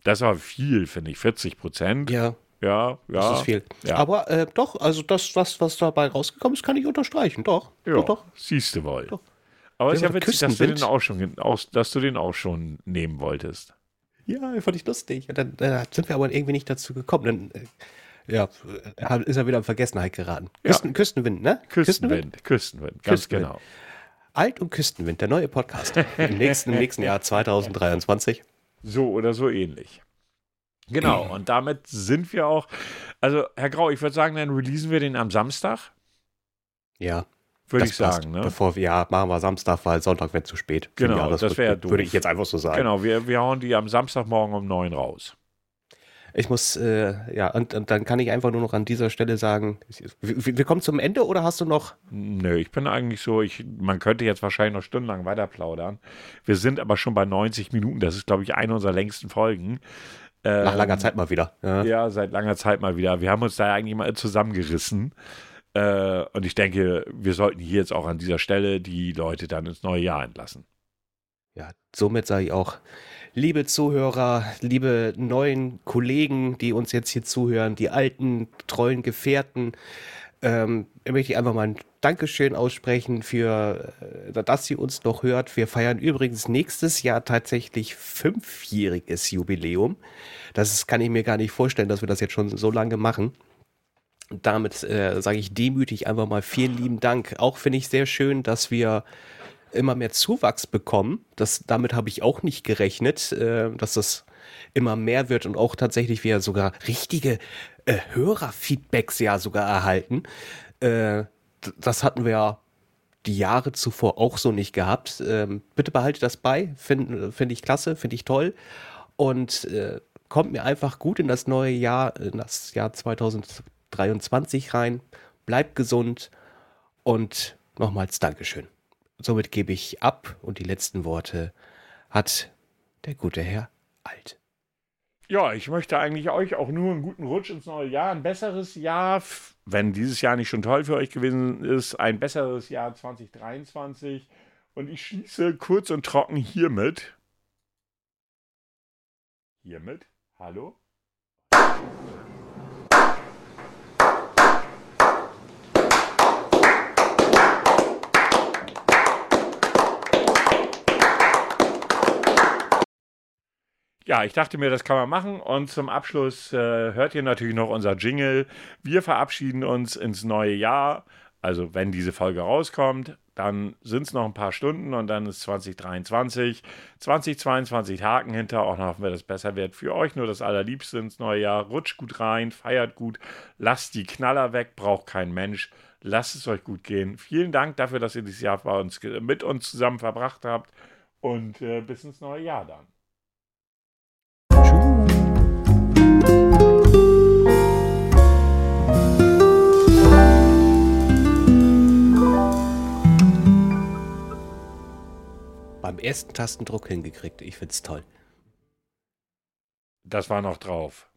Das war viel, finde ich. 40 Prozent. Ja, ja, ja. das ist viel. Ja. Aber äh, doch, also das, was, was dabei rausgekommen ist, kann ich unterstreichen. Doch, Ja, doch, doch. siehst du wohl. Doch. Aber ist Ja, ja witzig, dass du, den Küstenwind- auch schon, aus, dass du den auch schon nehmen wolltest. Ja, fand ich lustig. Und dann äh, sind wir aber irgendwie nicht dazu gekommen. Dann, äh, ja, ist er wieder in Vergessenheit geraten. Ja. Küsten, Küstenwind, ne? Küstenwind, Küstenwind, ganz Küstenwind. genau. Alt und Küstenwind, der neue Podcast. Im nächsten, im nächsten Jahr 2023. So oder so ähnlich. Genau, und damit sind wir auch. Also, Herr Grau, ich würde sagen, dann releasen wir den am Samstag. Ja. Würde das ich sagen, passt. ne? Bevor wir, ja, machen wir Samstag, weil Sonntag wird zu spät. Genau, das Jahresrückblick, wäre. Würde ich jetzt einfach so sagen. Genau, wir, wir hauen die am Samstagmorgen um neun raus. Ich muss, äh, ja, und, und dann kann ich einfach nur noch an dieser Stelle sagen, wir, wir kommen zum Ende oder hast du noch? Nö, ich bin eigentlich so, ich, man könnte jetzt wahrscheinlich noch stundenlang weiter plaudern. Wir sind aber schon bei 90 Minuten. Das ist, glaube ich, eine unserer längsten Folgen. Nach langer Ähm, Zeit mal wieder. Ja. Ja, seit langer Zeit mal wieder. Wir haben uns da eigentlich mal zusammengerissen. Äh, und ich denke, wir sollten hier jetzt auch an dieser Stelle die Leute dann ins neue Jahr entlassen. Ja, somit sage ich auch, liebe Zuhörer, liebe neuen Kollegen, die uns jetzt hier zuhören, die alten, treuen Gefährten, ähm, möchte ich einfach mal ein Dankeschön aussprechen für, äh, dass ihr uns noch hört. Wir feiern übrigens nächstes Jahr tatsächlich fünfjähriges Jubiläum. Das kann ich mir gar nicht vorstellen, dass wir das jetzt schon so lange machen. Damit äh, sage ich demütig einfach mal vielen lieben Dank. Auch finde ich sehr schön, dass wir immer mehr Zuwachs bekommen. Das, damit habe ich auch nicht gerechnet, äh, dass das immer mehr wird und auch tatsächlich wir sogar richtige äh, Hörerfeedbacks ja sogar erhalten. Äh, das hatten wir ja die Jahre zuvor auch so nicht gehabt. Ähm, bitte behaltet das bei, finde find ich klasse, finde ich toll. Und äh, kommt mir einfach gut in das neue Jahr, in das Jahr 2023 rein. Bleibt gesund und nochmals Dankeschön. Somit gebe ich ab und die letzten Worte hat der gute Herr Alt. Ja, ich möchte eigentlich euch auch nur einen guten Rutsch ins neue Jahr, ein besseres Jahr, wenn dieses Jahr nicht schon toll für euch gewesen ist, ein besseres Jahr 2023. Und ich schließe kurz und trocken hiermit. Hiermit? Hallo? Ja, ich dachte mir, das kann man machen. Und zum Abschluss äh, hört ihr natürlich noch unser Jingle. Wir verabschieden uns ins neue Jahr. Also, wenn diese Folge rauskommt, dann sind es noch ein paar Stunden und dann ist 2023. 2022 Haken hinter. Auch noch hoffen wir, besser wird. Für euch nur das Allerliebste ins neue Jahr. Rutscht gut rein, feiert gut, lasst die Knaller weg, braucht kein Mensch. Lasst es euch gut gehen. Vielen Dank dafür, dass ihr dieses Jahr bei uns, mit uns zusammen verbracht habt. Und äh, bis ins neue Jahr dann. Beim ersten Tastendruck hingekriegt. Ich find's toll. Das war noch drauf.